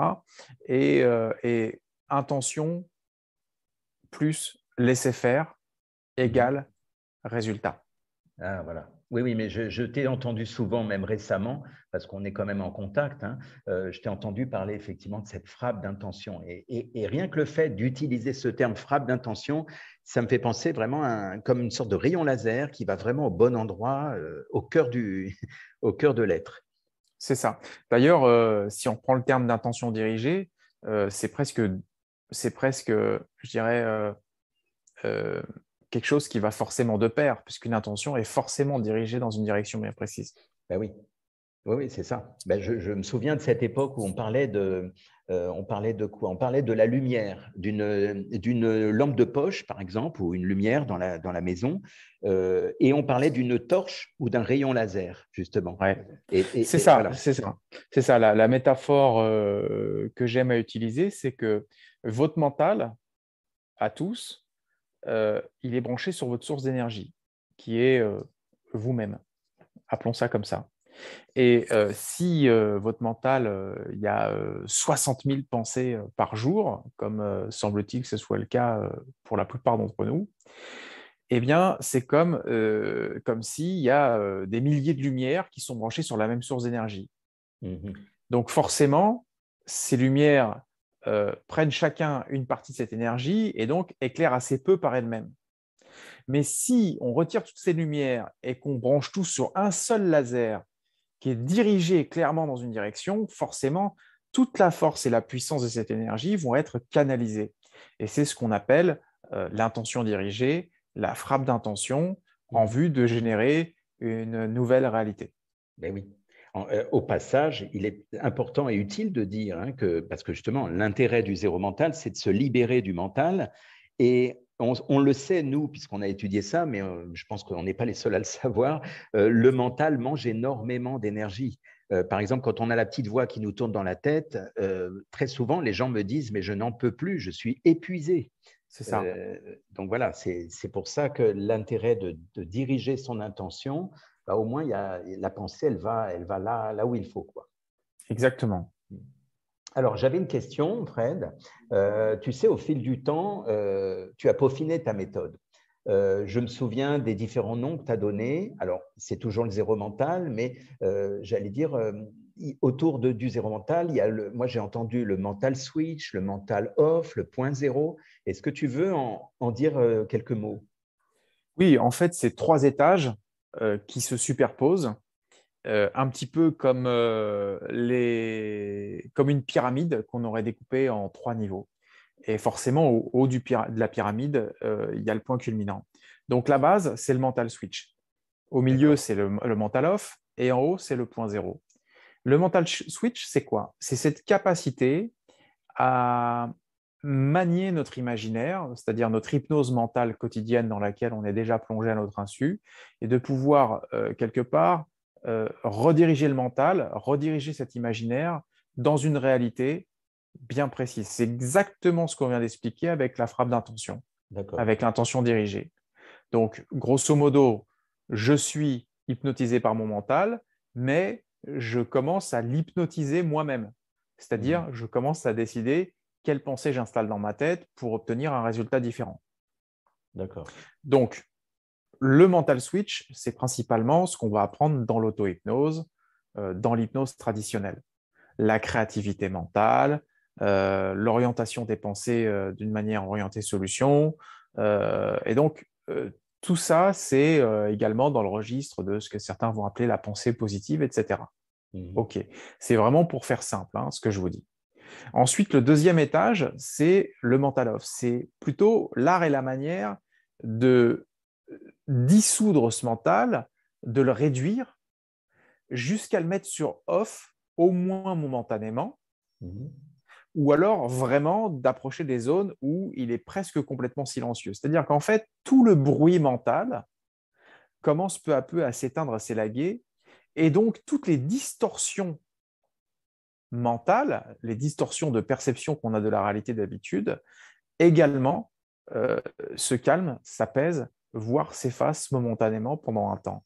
Et, et intention plus laisser faire égale résultat. Ah, voilà. Oui, oui, mais je, t'ai entendu souvent, même récemment, parce qu'on est quand même en contact, hein, euh, je t'ai entendu parler effectivement de cette frappe d'intention. Et, rien que le fait d'utiliser ce terme frappe d'intention, ça me fait penser vraiment comme une sorte de rayon laser qui va vraiment au bon endroit, euh, au, cœur du, au cœur de l'être. C'est ça. D'ailleurs, euh, si on prend le terme d'intention dirigée, c'est presque c'est presque, je dirais, quelque chose qui va forcément de pair, puisqu'une intention est forcément dirigée dans une direction bien précise. Ben oui, oui, oui c'est ça. Ben je, me souviens de cette époque où on parlait de, euh, on parlait de quoi? On parlait de la lumière, d'une lampe de poche, par exemple, ou une lumière dans la, dans la maison, et on parlait d'une torche ou d'un rayon laser, justement. Ouais. C'est ça, c'est ça. C'est ça. La, la métaphore que j'aime à utiliser, c'est que votre mental, à tous, euh, il est branché sur votre source d'énergie, qui est euh, vous-même. Appelons ça comme ça. Et euh, si votre mental, il y a 60 000 pensées par jour, comme semble-t-il que ce soit le cas pour la plupart d'entre nous, eh bien, c'est comme, comme s'il y a des milliers de lumières qui sont branchées sur la même source d'énergie. Mmh Donc forcément, ces lumières euh, prennent chacun une partie de cette énergie et donc éclairent assez peu par elles-mêmes. Mais si on retire toutes ces lumières et qu'on branche tout sur un seul laser qui est dirigé clairement dans une direction, forcément, toute la force et la puissance de cette énergie vont être canalisées. Et c'est ce qu'on appelle euh, l'intention dirigée, la frappe d'intention en vue de générer une nouvelle réalité. Ben oui. Euh, au passage, il est important et utile de dire hein, que, parce que justement, l'intérêt du zéro mental, c'est de se libérer du mental. Et on, le sait, nous, puisqu'on a étudié ça, mais euh, je pense qu'on n'est pas les seuls à le savoir, euh, le mental mange énormément d'énergie. par exemple, quand on a la petite voix qui nous tourne dans la tête, très souvent, les gens me disent, mais je n'en peux plus, je suis épuisé. C'est ça. donc voilà, c'est pour ça que l'intérêt de, de, diriger son intention, bah, au moins, la pensée, elle va, elle va là, là où il faut. Quoi. Exactement. Alors, j'avais une question, Fred. Euh, tu sais, au fil du temps, euh, tu as peaufiné ta méthode. Euh, je me souviens des différents noms que tu as donnés. Alors, c'est toujours le zéro mental, mais j'allais dire, autour de, du zéro mental, il y a le, moi j'ai entendu le mental switch, le mental off, le point zéro. Est-ce que tu veux en, en dire quelques mots? Oui, en fait, c'est trois étages. Euh, qui se superposent, euh, un petit peu comme, euh, les... comme une pyramide qu'on aurait découpée en trois niveaux. Et forcément, au haut du de la pyramide, il y a le point culminant. Donc la base, c'est le mental switch. Au milieu, c'est le, le, mental off, et en haut, c'est le point zéro. Le mental switch, c'est quoi? C'est cette capacité à manier notre imaginaire, c'est-à-dire notre hypnose mentale quotidienne dans laquelle on est déjà plongé à notre insu, et de pouvoir euh, quelque part euh, rediriger le mental, rediriger cet imaginaire dans une réalité bien précise. C'est exactement ce qu'on vient d'expliquer avec la frappe d'intention, avec l'intention dirigée. Donc, grosso modo, je suis hypnotisé par mon mental, mais je commence à l'hypnotiser moi-même. C'est-à-dire, mmh. je commence à décider quelle pensée j'installe dans ma tête pour obtenir un résultat différent. D'accord. Donc, le mental switch, c'est principalement ce qu'on va apprendre dans l'auto-hypnose, euh, dans l'hypnose traditionnelle. La créativité mentale, euh, l'orientation des pensées euh, d'une manière orientée solution. et donc, tout ça, c'est également dans le registre de ce que certains vont appeler la pensée positive, etc. Mmh OK, c'est vraiment pour faire simple, hein, ce que je vous dis. Ensuite, le deuxième étage, c'est le mental off. C'est plutôt l'art et la manière de dissoudre ce mental, de le réduire jusqu'à le mettre sur off, au moins momentanément, mmh ou alors vraiment d'approcher des zones où il est presque complètement silencieux. C'est-à-dire qu'en fait, tout le bruit mental commence peu à peu à s'éteindre, à s'élaguer, et donc toutes les distorsions mentales, les distorsions de perception qu'on a de la réalité d'habitude, également euh, se calment, s'apaisent, voire s'effacent momentanément pendant un temps.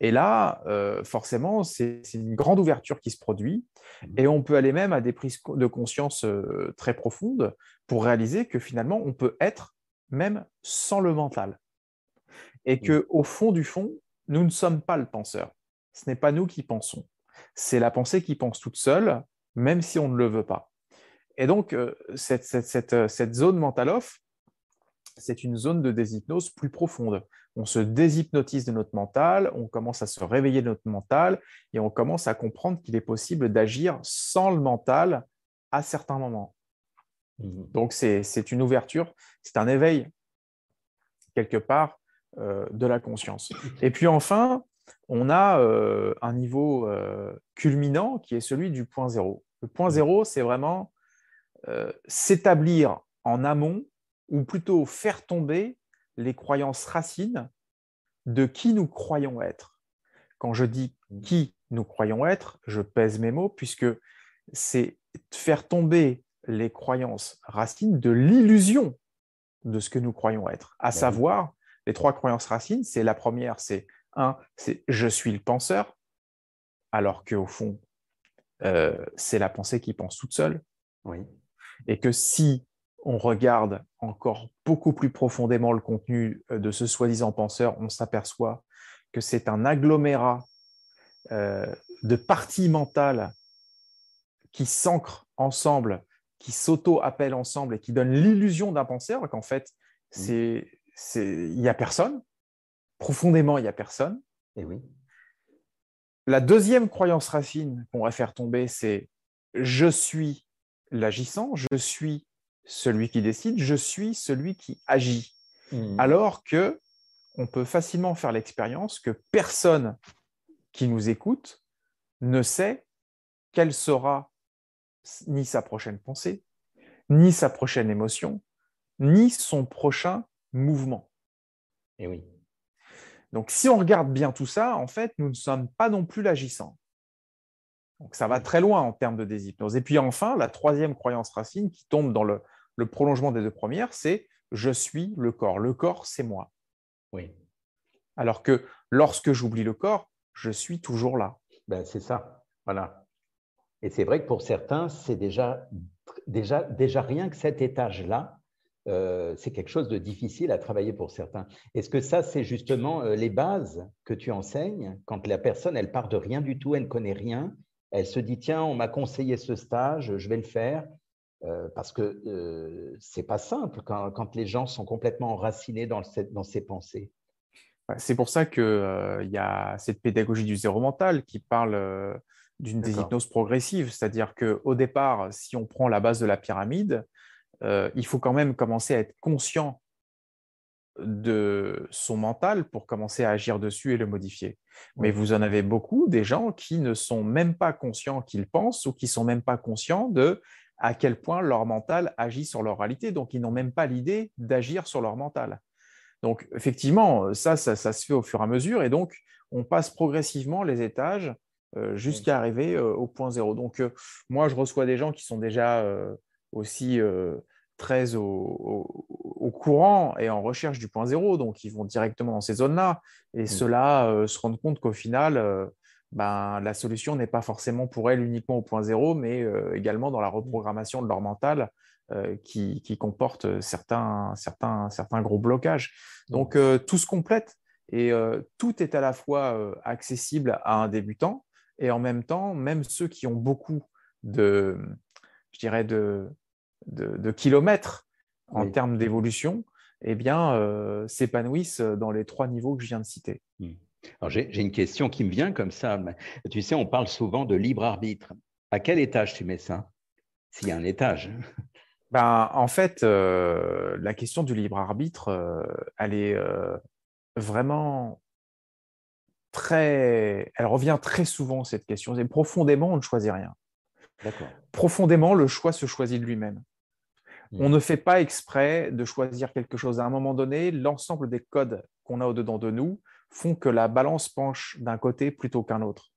Et là, euh, forcément, c'est une grande ouverture qui se produit mmh. et on peut aller même à des prises de conscience euh, très profondes pour réaliser que finalement, on peut être même sans le mental. Et mmh. que au fond du fond, nous ne sommes pas le penseur. Ce n'est pas nous qui pensons. C'est la pensée qui pense toute seule même si on ne le veut pas. Et donc, euh, cette, cette, zone mental off, c'est une zone de déshypnose plus profonde. On se déshypnotise de notre mental, on commence à se réveiller de notre mental et on commence à comprendre qu'il est possible d'agir sans le mental à certains moments. Donc, c'est une ouverture, c'est un éveil quelque part euh, de la conscience. Et puis enfin, on a euh, un niveau euh, culminant qui est celui du point zéro. Le point zéro, c'est vraiment euh, s'établir en amont, ou plutôt faire tomber les croyances racines de qui nous croyons être. Quand je dis qui nous croyons être, je pèse mes mots, puisque c'est faire tomber les croyances racines de l'illusion de ce que nous croyons être. À ben savoir, les trois croyances racines, c'est la première, c'est un, c'est je suis le penseur, alors qu'au fond, euh, c'est la pensée qui pense toute seule. Oui. Et que si on regarde encore beaucoup plus profondément le contenu euh, de ce soi-disant penseur, on s'aperçoit que c'est un agglomérat euh, de parties mentales qui s'ancrent ensemble, qui s'auto-appellent ensemble et qui donnent l'illusion d'un penseur, qu'en fait, il n'y a personne, profondément, il n'y a personne. Et oui. La deuxième croyance racine qu'on va faire tomber, c'est je suis l'agissant, je suis celui qui décide, je suis celui qui agit. Hmm. Alors que on peut facilement faire l'expérience que personne qui nous écoute ne sait quelle sera ni sa prochaine pensée, ni sa prochaine émotion, ni son prochain mouvement. Et eh oui. Donc, si on regarde bien tout ça, en fait, nous ne sommes pas non plus l'agissant. Donc, ça va très loin en termes de déshypnose. Et puis enfin, la troisième croyance racine qui tombe dans le, prolongement des deux premières, c'est je suis le corps. Le corps, c'est moi. Oui. Alors que lorsque j'oublie le corps, je suis toujours là. Ben, c'est ça. Voilà. Et c'est vrai que pour certains, c'est déjà, déjà, déjà rien que cet étage-là, euh, c'est quelque chose de difficile à travailler pour certains. Est-ce que ça, c'est justement euh, les bases que tu enseignes quand la personne, elle part de rien du tout, elle ne connaît rien, elle se dit, tiens, on m'a conseillé ce stage, je vais le faire, euh, parce que c'est pas simple quand, les gens sont complètement enracinés dans, dans ces pensées. C'est pour ça qu'il y a cette pédagogie du zéro mental qui parle d'une déshypnose progressive, c'est-à-dire qu'au départ, si on prend la base de la pyramide, euh, il faut quand même commencer à être conscient de son mental pour commencer à agir dessus et le modifier. Mais vous en avez beaucoup des gens qui ne sont même pas conscients qu'ils pensent ou qui sont même pas conscients de à quel point leur mental agit sur leur réalité. Donc, ils n'ont même pas l'idée d'agir sur leur mental. Donc, effectivement, ça, ça, se fait au fur et à mesure. Et donc, on passe progressivement les étages euh, jusqu'à arriver euh, au point zéro. Donc, moi, je reçois des gens qui sont déjà aussi euh, très au, courant et en recherche du point zéro, donc ils vont directement dans ces zones-là. Et mmh. ceux-là euh, se rendent compte qu'au final, euh, ben, la solution n'est pas forcément pour elles uniquement au point zéro, mais également dans la mmh. reprogrammation de leur mental qui, qui, comporte certains, certains, certains gros blocages. Donc tout se complète et tout est à la fois accessible à un débutant et en même temps, même ceux qui ont beaucoup de, je dirais, de, de, kilomètres en termes d'évolution, eh bien, s'épanouissent dans les trois niveaux que je viens de citer. Hmm. Alors, j'ai une question qui me vient comme ça. Tu sais, on parle souvent de libre arbitre. À quel étage tu mets ça S'il y a un étage? Ben, en fait, la question du libre arbitre, elle est vraiment très. Elle revient très souvent, cette question. Et profondément, on ne choisit rien. Profondément, le choix se choisit de lui-même. On ne fait pas exprès de choisir quelque chose. À un moment donné, l'ensemble des codes qu'on a au-dedans de nous font que la balance penche d'un côté plutôt qu'un autre.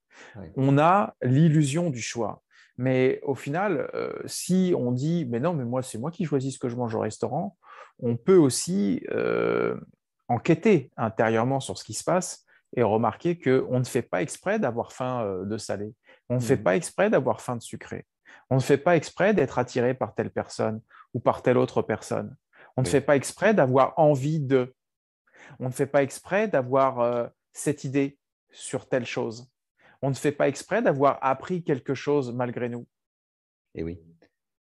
On a l'illusion du choix. Mais au final, euh, si on dit, mais non, mais moi, c'est moi qui choisis ce que je mange au restaurant, on peut aussi euh, enquêter intérieurement sur ce qui se passe et remarquer qu'on ne fait pas exprès d'avoir faim euh, de salé. On ne fait mmh. pas exprès d'avoir faim de sucré. On ne fait pas exprès d'être attiré par telle personne ou par telle autre personne. On ne fait pas exprès d'avoir envie de. On ne fait pas exprès d'avoir euh, cette idée sur telle chose. On ne fait pas exprès d'avoir appris quelque chose malgré nous. Et oui.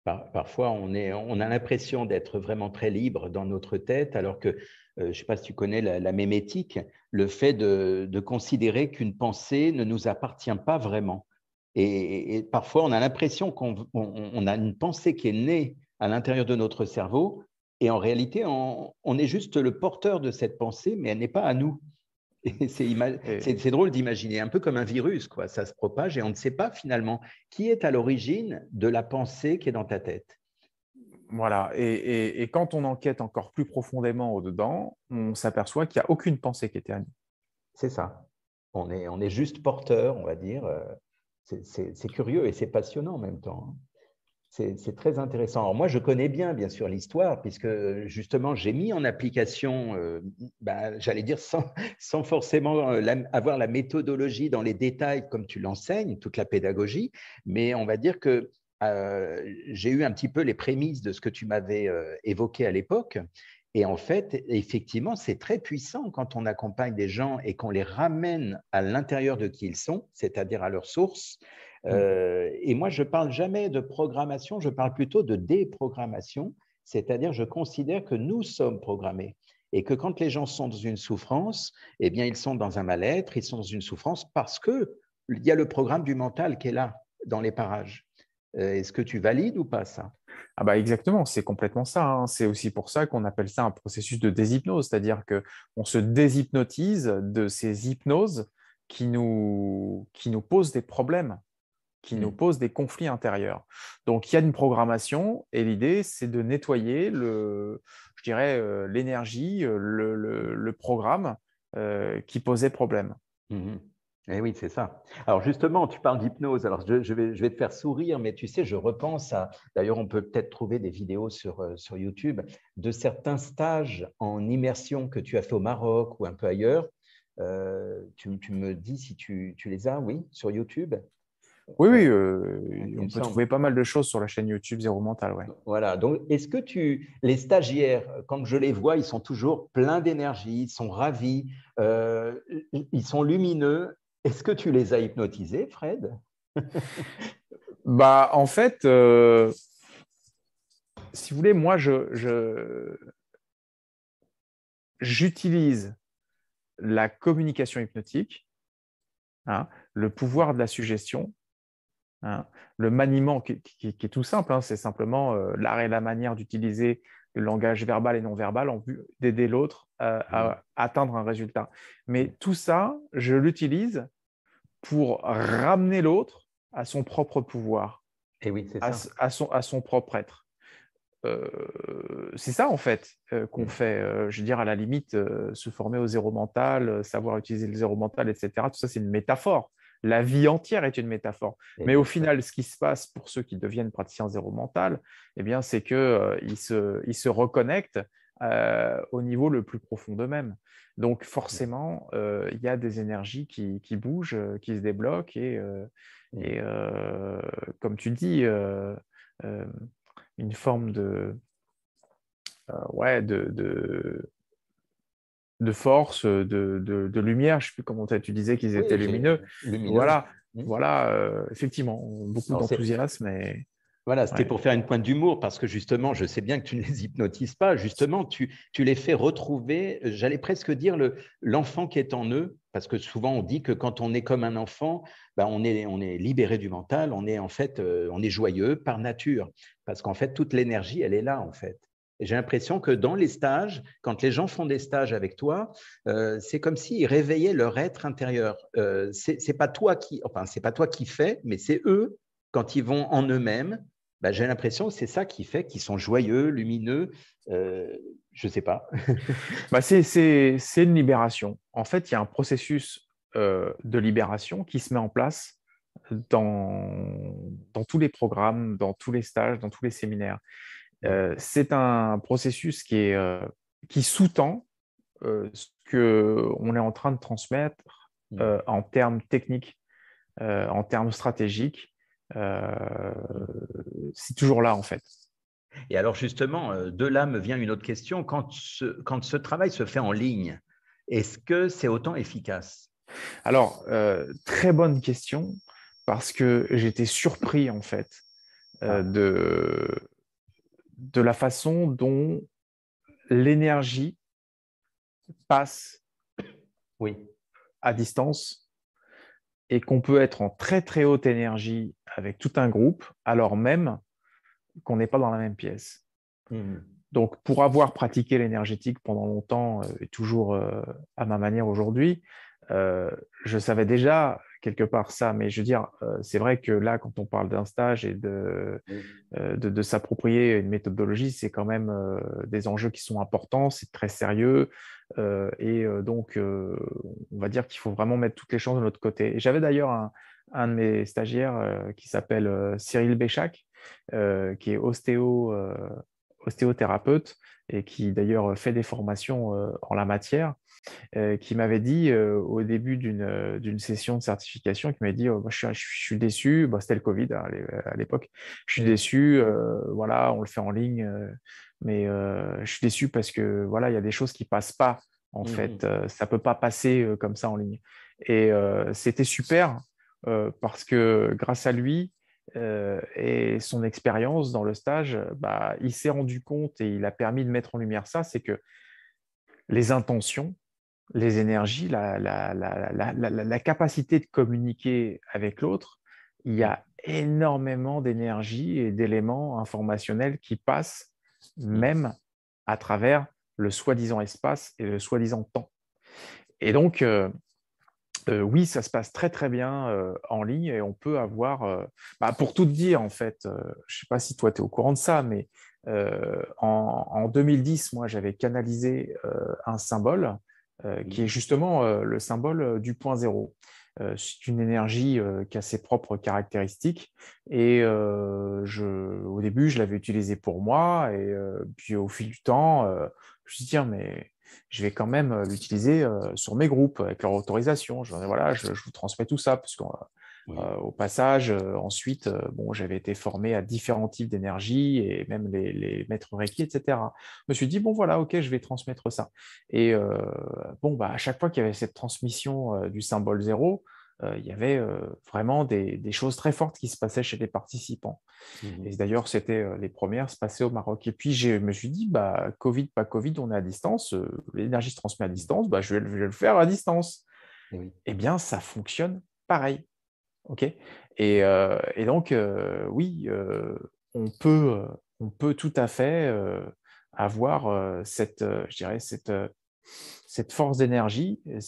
parfois, on, est, on a l'impression d'être vraiment très libre dans notre tête, alors que, euh, je ne sais pas si tu connais la, mémétique, le fait de considérer qu'une pensée ne nous appartient pas vraiment. Et, parfois, on a l'impression qu'on a une pensée qui est née à l'intérieur de notre cerveau, et en réalité, on, est juste le porteur de cette pensée, mais elle n'est pas à nous. C'est drôle d'imaginer, un peu comme un virus, quoi. ça se propage et on ne sait pas finalement qui est à l'origine de la pensée qui est dans ta tête. Voilà, et, quand on enquête encore plus profondément au-dedans, on s'aperçoit qu'il n'y a aucune pensée qui était à nous. C'est ça. On est, on est juste porteur, on va dire, euh, c'est curieux et c'est passionnant en même temps. C'est très intéressant. Alors moi, je connais bien, bien sûr, l'histoire, puisque justement, j'ai mis en application, euh, bah, j'allais dire, sans, sans forcément euh, avoir la méthodologie dans les détails comme tu l'enseignes, toute la pédagogie, mais on va dire que euh, j'ai eu un petit peu les prémices de ce que tu m'avais évoqué à l'époque. Et en fait, effectivement, c'est très puissant quand on accompagne des gens et qu'on les ramène à l'intérieur de qui ils sont, c'est-à-dire à leur source. Mmh. Euh, et moi, je ne parle jamais de programmation, je parle plutôt de déprogrammation, c'est-à-dire je considère que nous sommes programmés et que quand les gens sont dans une souffrance, eh bien, ils sont dans un mal-être, ils sont dans une souffrance parce qu'il y a le programme du mental qui est là, dans les parages. Euh, est-ce que tu valides ou pas ça? Ah bah exactement, c'est complètement ça. Hein. C'est aussi pour ça qu'on appelle ça un processus de déshypnose, c'est-à-dire qu'on se déshypnotise de ces hypnoses qui nous, qui nous posent des problèmes, qui nous mmh. posent des conflits intérieurs. Donc il y a une programmation et l'idée c'est de nettoyer le, je dirais, euh, l'énergie, euh, le, programme euh, qui posait problème. Mmh eh oui, c'est ça. Alors justement, tu parles d'hypnose. Alors je, vais, je, vais, te faire sourire, mais tu sais, je repense à. D'ailleurs, on peut peut-être trouver des vidéos sur, euh, sur YouTube de certains stages en immersion que tu as fait au Maroc ou un peu ailleurs. Euh, tu, me dis si tu, tu, les as, oui, sur YouTube? Oui, oui, euh, on peut trouver pas mal de choses sur la chaîne YouTube Zéro Mental. Ouais. Voilà, donc est-ce que tu, les stagiaires, quand je les vois, ils sont toujours pleins d'énergie, ils sont ravis, ils sont lumineux. Est-ce que tu les as hypnotisés, Fred? Bah, en fait, euh, si vous voulez, moi, je, j'utilise la communication hypnotique, hein, le pouvoir de la suggestion, hein, le maniement qui, est tout simple, hein, c'est simplement euh, l'art et la manière d'utiliser le langage verbal et non verbal en vue d'aider l'autre à, atteindre un résultat. Mais tout ça, je l'utilise pour ramener l'autre à son propre pouvoir, et oui, à, à, son, à son propre être. Euh, c'est ça en fait euh, qu'on mm. fait. Euh, je veux dire, à la limite, se former au zéro mental, savoir utiliser le zéro mental, etc. Tout ça, c'est une métaphore. La vie entière est une métaphore. Mais au final, ce qui se passe pour ceux qui deviennent praticiens zéro mental, eh bien, c'est qu'ils se, ils se reconnectent au niveau le plus profond d'eux-mêmes. Donc forcément, il y a des énergies qui, bougent, qui se débloquent et, et comme tu dis, une forme de, ouais, de, de, force, de, lumière. Je ne sais plus comment tu disais qu'ils étaient lumineux. Voilà, mmh. voilà effectivement, beaucoup d'enthousiasme. Et... Voilà, c'était pour faire une pointe d'humour parce que justement, je sais bien que tu ne les hypnotises pas. Justement, tu, tu les fais retrouver, j'allais presque dire, l'enfant qui est en eux, parce que souvent on dit que quand on est comme un enfant, ben on, est, on est libéré du mental, on est en fait, euh, on est joyeux par nature, parce qu'en fait, toute l'énergie, elle est là en fait. J'ai l'impression que dans les stages, quand les gens font des stages avec toi, euh, c'est comme s'ils réveillaient leur être intérieur. Euh, c'est pas toi qui, enfin, c'est pas toi qui fais, mais c'est eux quand ils vont en eux-mêmes bah, j'ai l'impression que c'est ça qui fait qu'ils sont joyeux, lumineux. Euh, je sais pas. bah, c'est une libération. En fait, il y a un processus euh, de libération qui se met en place dans, dans tous les programmes, dans tous les stages, dans tous les séminaires. Euh, c'est un processus qui, est, qui sous-tend ce qu'on est en train de transmettre mmh. en termes techniques, en termes stratégiques euh, c'est toujours là en fait. Et alors justement, euh, de là me vient une autre question. Quand ce, quand ce travail se fait en ligne, est-ce que c'est autant efficace? Alors, euh, très bonne question, parce que j'étais surpris en fait ah. de, de la façon dont l'énergie passe oui. à distance et qu'on peut être en très très haute énergie avec tout un groupe, alors même qu'on n'est pas dans la même pièce. Mmh. Donc, pour avoir pratiqué l'énergétique pendant longtemps euh, et toujours euh, à ma manière aujourd'hui, euh, je savais déjà quelque part ça, mais je veux dire, c'est vrai que là, quand on parle d'un stage et de, mmh. de, de s'approprier une méthodologie, c'est quand même des enjeux qui sont importants, c'est très sérieux, et donc, on va dire qu'il faut vraiment mettre toutes les chances de notre côté. J'avais d'ailleurs un, un, de mes stagiaires qui s'appelle Cyril Béchac, qui est ostéo, ostéothérapeute et qui d'ailleurs fait des formations en la matière. qui m'avait dit au début d'une session de certification, qui m'avait dit oh, je, suis, déçu, bah, c'était le Covid hein, à l'époque, je suis déçu, voilà, on le fait en ligne, mais je suis déçu parce que voilà, il y a des choses qui passent pas en mmh fait, ça peut pas passer comme ça en ligne. Et c'était super parce que grâce à lui, et son expérience dans le stage, bah, il s'est rendu compte et il a permis de mettre en lumière ça, c'est que les intentions, les énergies, la, la capacité de communiquer avec l'autre, il y a énormément d'énergie et d'éléments informationnels qui passent même à travers le soi-disant espace et le soi-disant temps. Et donc, euh, euh, oui, ça se passe très très bien euh, en ligne et on peut avoir, bah, pour tout te dire en fait, je ne sais pas si toi tu es au courant de ça, mais en, en, 2010, moi j'avais canalisé un symbole qui est justement le symbole du point zéro. Euh, c'est une énergie euh, qui a ses propres caractéristiques. Et euh, je, au début, je l'avais utilisée pour moi. Et puis au fil du temps, je me suis dit, mais je vais quand même l'utiliser sur mes groupes avec leur autorisation. Je, voilà, je, vous transmets tout ça, parce qu'au au passage, ensuite, bon, j'avais été formé à différents types d'énergie et même les, les, maîtres Reiki, etc. Je me suis dit, bon, voilà, ok, je vais transmettre ça. Et bon, bah, à chaque fois qu'il y avait cette transmission du symbole zéro, il y avait vraiment des, des, choses très fortes qui se passaient chez les participants. Mmh et d'ailleurs, c'était les premières se passaient au Maroc. Et puis, je me suis dit, bah, Covid, pas Covid, on est à distance, l'énergie se transmet à distance, bah, je, vais, le faire à distance. Eh bien, ça fonctionne pareil. OK? Et, et donc, oui, on, peut, on peut tout à fait avoir cette, je dirais, cette cette force d'énergie mmh.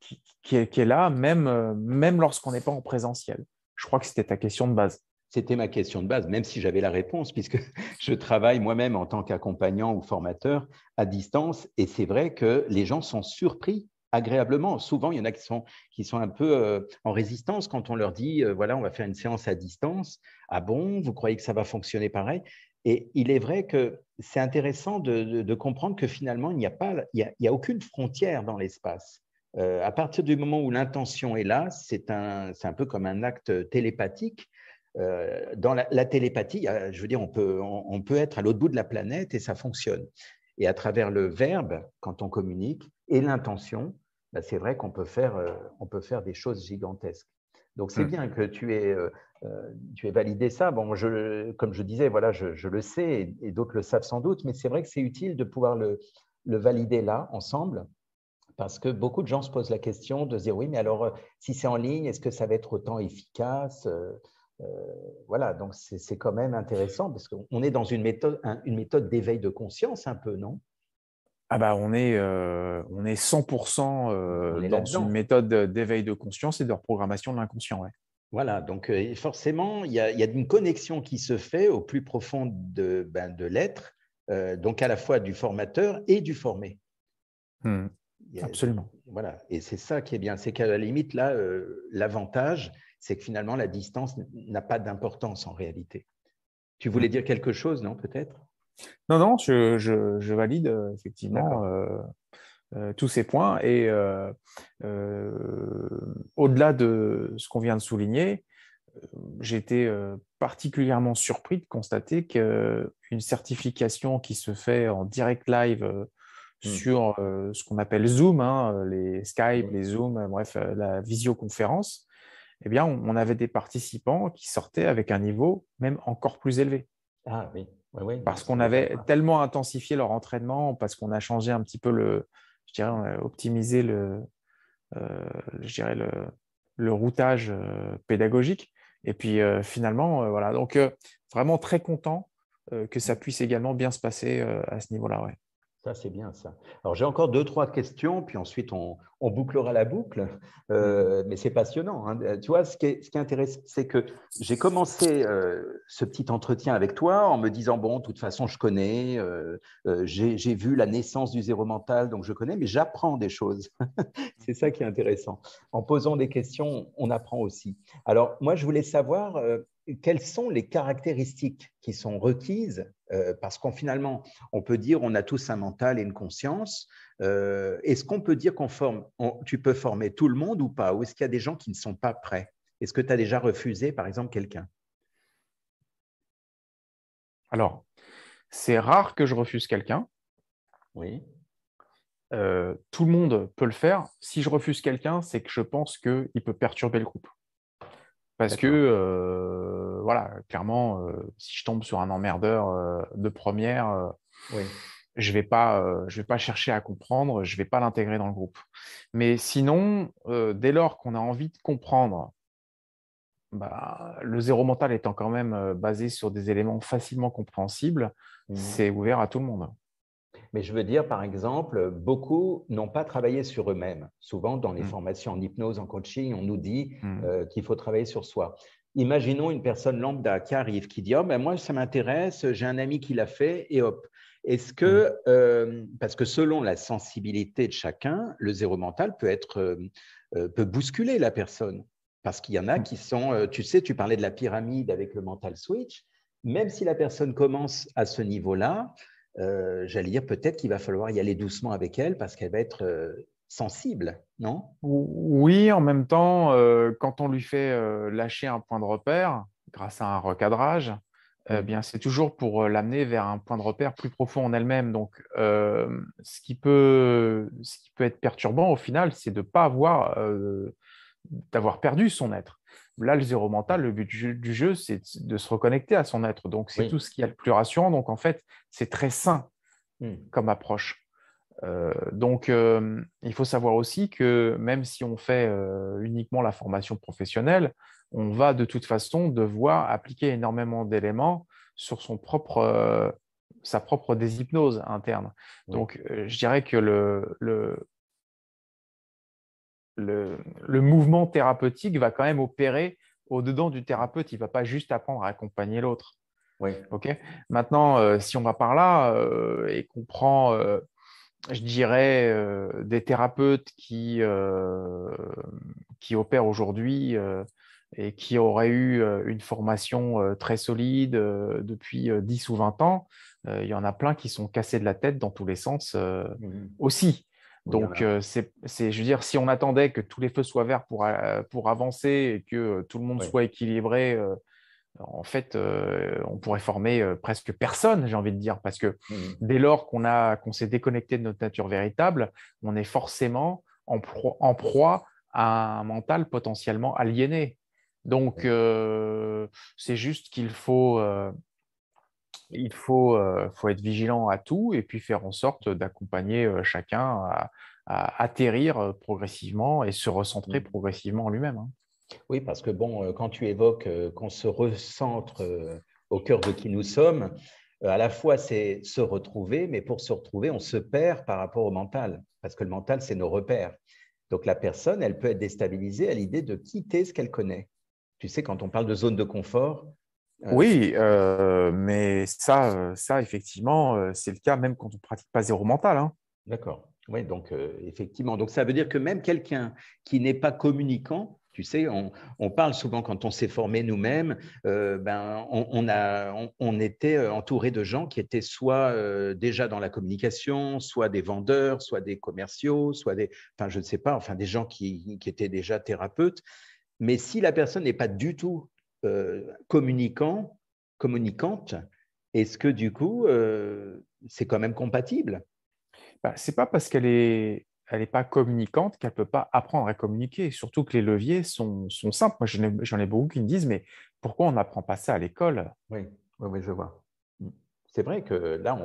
qui, qui, est, qui, est, là, même, euh, même lorsqu'on n'est pas en présentiel. Je crois que c'était ta question de base. C'était ma question de base, même si j'avais la réponse, puisque je travaille moi-même en tant qu'accompagnant ou formateur à distance. Et c'est vrai que les gens sont surpris agréablement. Souvent, il y en a qui sont, qui sont un peu euh, en résistance quand on leur dit, euh, voilà, on va faire une séance à distance. Ah bon, vous croyez que ça va fonctionner pareil? Et il est vrai que c'est intéressant de, comprendre que finalement, il n'y a, pas, il y a, aucune frontière dans l'espace. Euh, à partir du moment où l'intention est là, c'est un, un peu comme un acte télépathique. Euh, dans la, télépathie, je veux dire, on peut, on, peut être à l'autre bout de la planète et ça fonctionne. Et à travers le verbe, quand on communique, et l'intention, bah, c'est vrai qu'on peut, faire, euh, on peut faire des choses gigantesques. Donc c'est mmh. bien que tu aies, tu aies validé ça. Bon, je, comme je disais, voilà, je, le sais et, d'autres le savent sans doute, mais c'est vrai que c'est utile de pouvoir le, le valider là, ensemble, parce que beaucoup de gens se posent la question de dire oui, mais alors si c'est en ligne, est-ce que ça va être autant efficace Voilà, donc c'est quand même intéressant parce qu'on est dans une méthode, une méthode d'éveil de conscience un peu, non? Ah bah on est, on est 100% dans une méthode d'éveil de conscience et de reprogrammation de l'inconscient. Ouais. Voilà, donc forcément, il y, a, une connexion qui se fait au plus profond de, ben, de l'être, donc à la fois du formateur et du formé. Mmh. Absolument. Voilà, et c'est ça qui est bien, c'est qu'à la limite, là, l'avantage, c'est que finalement, la distance n'a pas d'importance en réalité. Tu voulais mmh. dire quelque chose, non, peut-être? Non, non, je, valide effectivement euh, euh, tous ces points. Et au-delà de ce qu'on vient de souligner, j'ai été particulièrement surpris de constater qu'une certification qui se fait en direct live mmh. sur ce qu'on appelle Zoom, hein, les Skype, les Zoom, bref, la visioconférence, eh bien, on, avait des participants qui sortaient avec un niveau même encore plus élevé. Ah oui parce qu'on avait tellement intensifié leur entraînement, parce qu'on a changé un petit peu le, je dirais, on a optimisé le, euh, routage euh, pédagogique. Et puis euh, finalement, voilà. Donc vraiment très content que ça puisse également bien se passer à ce niveau-là. Ouais. Ça, c'est bien ça. Alors, j'ai encore deux, trois questions, puis ensuite, on, bouclera la boucle. Euh, mais c'est passionnant. Hein. Tu vois, ce qui est, ce qui est intéressant, c'est que j'ai commencé euh, ce petit entretien avec toi en me disant, bon, de toute façon, je connais, euh, j'ai vu la naissance du zéro mental, donc je connais, mais j'apprends des choses. c'est ça qui est intéressant. En posant des questions, on apprend aussi. Alors, moi, je voulais savoir quelles sont les caractéristiques qui sont requises euh, Parce qu'on finalement, on peut dire on a tous un mental et une conscience. Euh, est-ce qu'on peut dire qu'on forme, tu peux former tout le monde ou pas Ou est-ce qu'il y a des gens qui ne sont pas prêts? Est-ce que tu as déjà refusé, par exemple, quelqu'un? Alors, c'est rare que je refuse quelqu'un. Oui. Euh, tout le monde peut le faire. Si je refuse quelqu'un, c'est que je pense qu'il peut perturber le groupe. Parce que, euh, voilà, clairement, euh, si je tombe sur un emmerdeur euh, de première, je ne vais, pas, vais pas chercher à comprendre, je ne vais pas l'intégrer dans le groupe. Mais sinon, dès lors qu'on a envie de comprendre, bah, le zéro mental étant quand même basé sur des éléments facilement compréhensibles, mmh. c'est ouvert à tout le monde. Mais je veux dire, par exemple, beaucoup n'ont pas travaillé sur eux-mêmes. Souvent, dans les mm. formations en hypnose, en coaching, on nous dit mm. euh, qu'il faut travailler sur soi. Imaginons une personne lambda qui arrive, qui dit oh, ben Moi, ça m'intéresse, j'ai un ami qui l'a fait, et hop. Est-ce que, mm. euh, parce que selon la sensibilité de chacun, le zéro mental peut, être, euh, peut bousculer la personne. Parce qu'il y en a qui sont, tu sais, tu parlais de la pyramide avec le mental switch, même si la personne commence à ce niveau-là, euh, j'allais dire peut-être qu'il va falloir y aller doucement avec elle parce qu'elle va être euh, sensible, non? Oui, en même temps, euh, quand on lui fait lâcher un point de repère grâce à un recadrage, mmh. bien c'est toujours pour l'amener vers un point de repère plus profond en elle-même. Donc, ce qui, peut, ce, qui peut, être perturbant au final, c'est de ne pas avoir d'avoir perdu son être. Là, le zéro mental, le but du jeu, c'est de se reconnecter à son être. Donc, c'est tout ce qui est le plus rassurant. Donc, en fait, c'est très sain hmm. comme approche. Euh, donc, euh, il faut savoir aussi que même si on fait euh, uniquement la formation professionnelle, on va de toute façon devoir appliquer énormément d'éléments sur son propre, sa propre déshypnose interne. Donc, je dirais que le, le, le, mouvement thérapeutique va quand même opérer au-dedans du thérapeute. Il ne va pas juste apprendre à accompagner l'autre. Oui. Maintenant, euh, si on va par là euh, et qu'on prend, euh, je dirais, des thérapeutes qui, qui opèrent aujourd'hui et qui auraient eu une formation très solide depuis 10 ou 20 ans, il y en a plein qui sont cassés de la tête dans tous les sens mmh aussi. Donc, euh, c'est, je veux dire, si on attendait que tous les feux soient verts pour, euh, pour avancer et que euh, tout le monde soit équilibré, en fait, on pourrait former presque personne, j'ai envie de dire, parce que mmh dès lors qu'on, a, qu'on s'est déconnecté de notre nature véritable, on est forcément en, en proie à un mental potentiellement aliéné. Donc, c'est juste qu'il faut, il faut, faut, être vigilant à tout et puis faire en sorte d'accompagner chacun à, atterrir progressivement et se recentrer mmh. progressivement en lui-même. Hein. Oui, parce que bon, quand tu évoques qu'on se recentre au cœur de qui nous sommes, à la fois c'est se retrouver, mais pour se retrouver, on se perd par rapport au mental, parce que le mental, c'est nos repères. Donc la personne, elle peut être déstabilisée à l'idée de quitter ce qu'elle connaît. Tu sais, quand on parle de zone de confort. Euh, oui, euh, mais ça, euh, ça, effectivement, c'est le cas même quand on ne pratique pas zéro mental. Hein. D'accord. Oui, donc effectivement. Donc ça veut dire que même quelqu'un qui n'est pas communicant, tu sais, on, parle souvent quand on s'est formé nous-mêmes, ben, on, a, on, était entouré de gens qui étaient soit déjà dans la communication, soit des vendeurs, soit des commerciaux, soit des, enfin je ne sais pas, enfin des gens qui, qui étaient déjà thérapeutes. Mais si la personne n'est pas du tout euh, communicant, communicante, est-ce que du coup, euh, c'est quand même compatible? Bah, Ce n'est pas parce qu'elle n'est elle est pas communicante qu'elle ne peut pas apprendre à communiquer. Surtout que les leviers sont, sont simples. Moi, j'en ai, beaucoup qui me disent, mais pourquoi on n'apprend pas ça à l'école? Oui, oui, je vois. C'est vrai que là,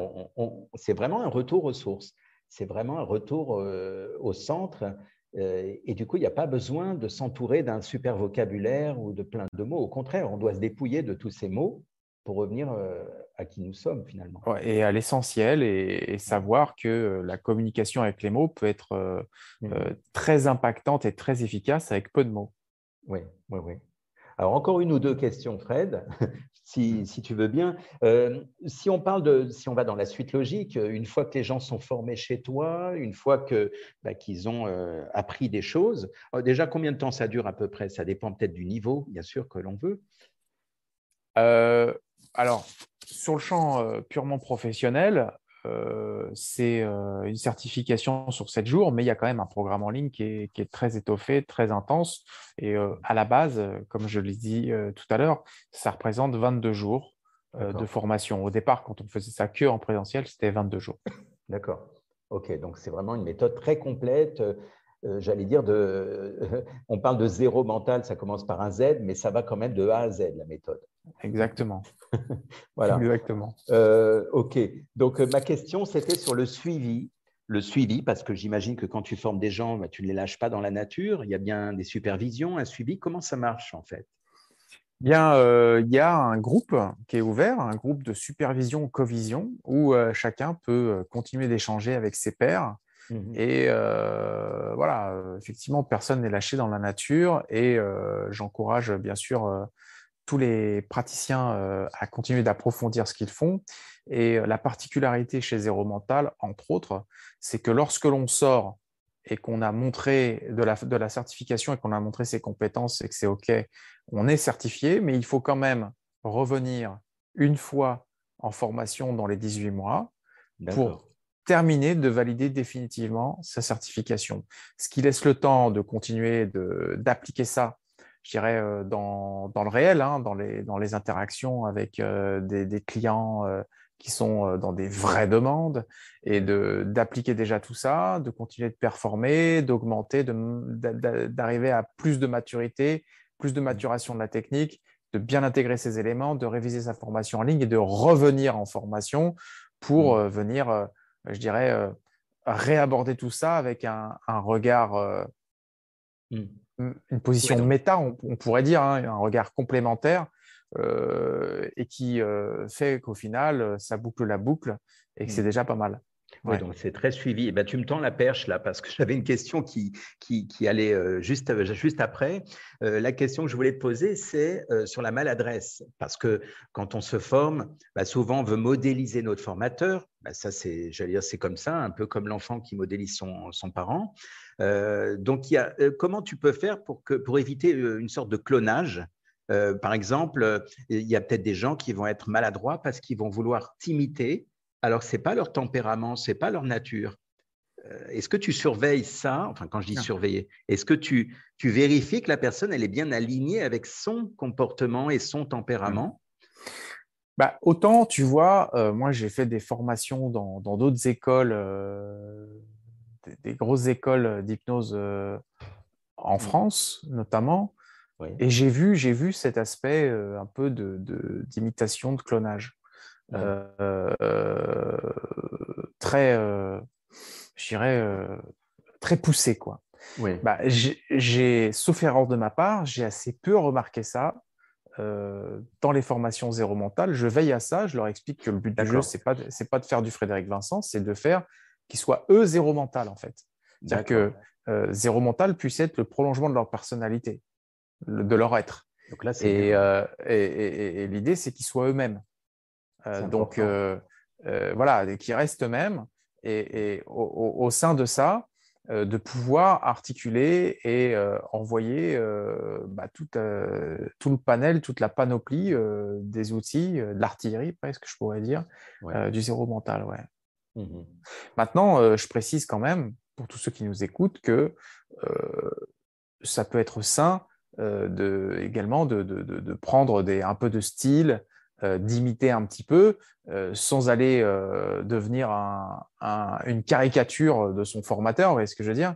c'est vraiment un retour aux sources. C'est vraiment un retour euh, au centre et du coup, il n'y a pas besoin de s'entourer d'un super vocabulaire ou de plein de mots. Au contraire, on doit se dépouiller de tous ces mots pour revenir euh, à qui nous sommes finalement. et à l'essentiel, et, savoir que la communication avec les mots peut être euh, mmh. très impactante et très efficace avec peu de mots. Oui, oui, oui. Alors, encore une ou deux questions, Fred, si, tu veux bien. Euh, si on parle de, si on va dans la suite logique, une fois que les gens sont formés chez toi, une fois que bah, qu'ils ont euh, appris des choses, euh, déjà combien de temps ça dure à peu près? Ça dépend peut-être du niveau, bien sûr, que l'on veut. alors, sur le champ purement professionnel, euh, c'est euh, une certification sur 7 jours, mais il y a quand même un programme en ligne qui est, très étoffé, très intense. Et euh, à la base, comme je l'ai dit tout à l'heure, ça représente 22 jours de formation. Au départ, quand on faisait ça que en présentiel, c'était 22 jours. D'accord. Ok, donc c'est vraiment une méthode très complète. J'allais dire, de, on parle de zéro mental, ça commence par un Z, mais ça va quand même de A à Z, la méthode. Exactement. voilà. Exactement. Euh, ok. Donc, euh, ma question, c'était sur le suivi. Le suivi, parce que j'imagine que quand tu formes des gens, bah, tu ne les lâches pas dans la nature. Il y a bien des supervisions, un suivi. Comment ça marche en fait? Bien, euh, il y a un groupe qui est ouvert, un groupe de supervision co-vision, où chacun peut continuer d'échanger avec ses pairs. Mmh et voilà, effectivement, personne n'est lâché dans la nature et j'encourage bien sûr tous les praticiens euh, à continuer d'approfondir ce qu'ils font. Et euh, la particularité chez Zéro Mental, entre autres, c'est que lorsque l'on sort et qu'on a montré de la, de la certification et qu'on a montré ses compétences et que c'est OK, on est certifié, mais il faut quand même revenir une fois en formation dans les 18 mois pour terminer de valider définitivement sa certification. Ce qui laisse le temps de continuer d'appliquer ça je dirais, euh, dans, dans, le réel, hein, dans, les, dans les interactions avec euh, des, des, clients euh, qui sont dans des vraies demandes et d'appliquer déjà tout ça, de continuer de performer, d'augmenter, d'arriver à plus de maturité, plus de maturation de la technique, de bien intégrer ces éléments, de réviser sa formation en ligne et de revenir en formation pour mmh. venir, je dirais, réaborder tout ça avec un, un regard mmh une position méta, on, pourrait dire, hein, un regard complémentaire, euh, et qui euh, fait qu'au final, ça boucle la boucle et que c'est mmh. déjà pas mal. Oui, donc c'est très suivi. Et eh ben, tu me tends la perche là parce que j'avais une question qui, qui, qui allait juste, juste après. la question que je voulais te poser, c'est sur la maladresse. Parce que quand on se forme, bah, souvent on veut modéliser notre formateur. Bah, ça, c'est, j'allais dire, c'est comme ça, un peu comme l'enfant qui modélise son, son parent. Euh, donc, il y a, euh, comment tu peux faire pour, que, pour éviter euh, une sorte de clonage? Par exemple, il y a peut-être des gens qui vont être maladroits parce qu'ils vont vouloir t'imiter. Alors, ce n'est pas leur tempérament, ce n'est pas leur nature. Est-ce que tu surveilles ça? Enfin, quand je dis surveiller, est-ce que tu, tu vérifies que la personne, elle est bien alignée avec son comportement et son tempérament? Bah, autant, tu vois, moi j'ai fait des formations dans d'autres écoles des, grosses écoles d'hypnose euh, en mmh. France, notamment. Et j'ai vu, j'ai vu cet aspect un peu d'imitation, de, de, clonage. Très, je dirais, très poussé. Quoi. Bah, j'ai, sauf erreur de ma part, j'ai assez peu remarqué ça euh, dans les formations zéro mental. Je veille à ça, je leur explique que le but du jeu, ce n'est pas, pas de faire du Frédéric Vincent, c'est de faire qu'ils soient eux zéro mental en fait. C'est-à-dire que euh, zéro mental puisse être le prolongement de leur personnalité, de leur être. Donc là, euh, et, et, l'idée, c'est qu'ils soient eux-mêmes. Donc voilà, qu'ils restent eux-mêmes. Et, au, sein de ça, euh, de pouvoir articuler et euh, envoyer euh, bah, tout, le panel, toute la panoplie des outils, de l'artillerie presque, je pourrais dire, du zéro mental. Ouais. Mmh Maintenant, je précise quand même, pour tous ceux qui nous écoutent, que ça peut être sain également de, prendre un peu de style, euh, d'imiter un petit peu euh, sans aller euh, devenir une caricature de son formateur, vous voyez ce que je veux dire?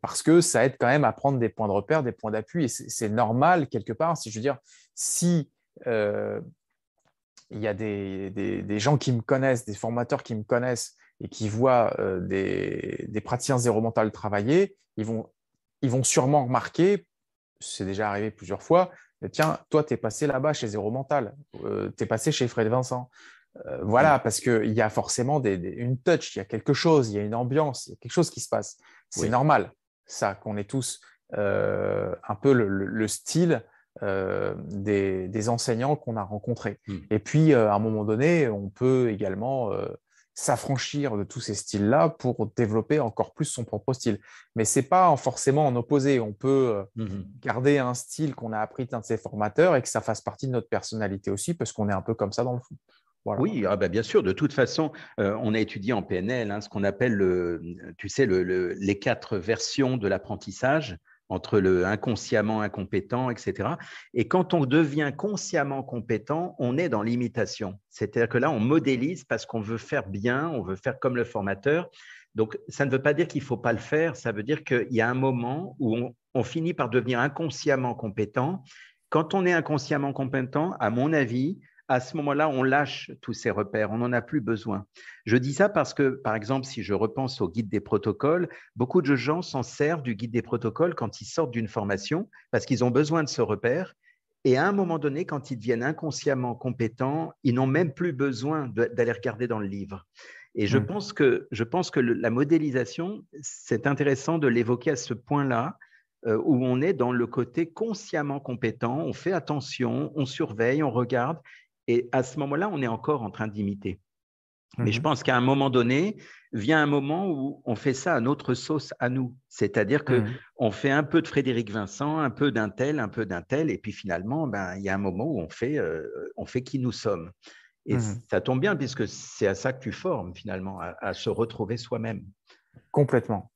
Parce que ça aide quand même à prendre des points de repère, des points d'appui, et c'est normal quelque part, si je veux dire, si il y a des, gens qui me connaissent, des formateurs qui me connaissent et qui voient des, des, praticiens zéro mental travailler, ils vont, ils vont sûrement remarquer, c'est déjà arrivé plusieurs fois, tiens, toi, tu es passé là-bas chez Zéro Mental, euh, tu es passé chez Fred Vincent. Euh, voilà, parce qu'il y a forcément une touch, il y a quelque chose, il y a une ambiance, il y a quelque chose qui se passe. C'est normal, ça, qu'on ait tous euh, un peu le, style des, enseignants qu'on a rencontrés. Hmm. Et puis, à un moment donné, on peut également s'affranchir de tous ces styles-là pour développer encore plus son propre style. Mais ce n'est pas forcément en opposé. On peut euh, mmh garder un style qu'on a appris d'un de ses formateurs et que ça fasse partie de notre personnalité aussi, parce qu'on est un peu comme ça dans le fond. Oui, ah bah, bien sûr. De toute façon, euh, on a étudié en PNL hein, ce qu'on appelle, le, tu sais, les quatre versions de l'apprentissage entre le inconsciemment incompétent, etc. Et quand on devient consciemment compétent, on est dans l'imitation. C'est-à-dire que là, on modélise parce qu'on veut faire bien, on veut faire comme le formateur. Donc, ça ne veut pas dire qu'il ne faut pas le faire, ça veut dire qu'il y a un moment où on, on finit par devenir inconsciemment compétent. Quand on est inconsciemment compétent, à mon avis, à ce moment-là, on lâche tous ces repères, on n'en a plus besoin. Je dis ça parce que, par exemple, si je repense au guide des protocoles, beaucoup de gens s'en servent du guide des protocoles quand ils sortent d'une formation parce qu'ils ont besoin de ce repère. Et à un moment donné, quand ils deviennent inconsciemment compétents, ils n'ont même plus besoin d'aller regarder dans le livre. Et je, mmh. pense que, je pense que la modélisation, c'est intéressant de l'évoquer à ce point-là, euh, où on est dans le côté consciemment compétent, on fait attention, on surveille, on regarde, et à ce moment-là, on est encore en train d'imiter. Mais je mmh pense qu'à un moment donné, vient un moment où on fait ça à notre sauce à nous. C'est-à-dire qu'on mmh on fait un peu de Frédéric Vincent, un peu d'un tel, un peu d'un tel, et puis finalement, ben, il y a un moment où on fait, euh, on fait qui nous sommes. Et mmh ça tombe bien, puisque c'est à ça que tu formes finalement, à, se retrouver soi-même. Complètement.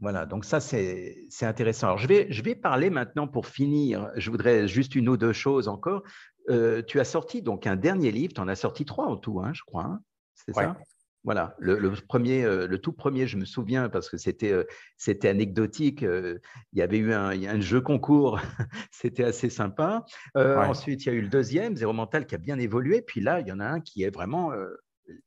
Voilà, donc ça, c'est intéressant. Alors, je vais, je vais parler maintenant pour finir. Je voudrais juste une ou deux choses encore. Euh, tu as sorti donc un dernier livre, tu en as sorti trois en tout, hein, je crois. Hein. c'est ça? Voilà, le, premier, euh, le tout premier, je me souviens parce que c'était euh, c'était anecdotique. il y avait eu un, un jeu concours, c'était assez sympa. Ensuite, il y a eu le deuxième, Zéro Mental, qui a bien évolué. Puis là, il y en a un qui est vraiment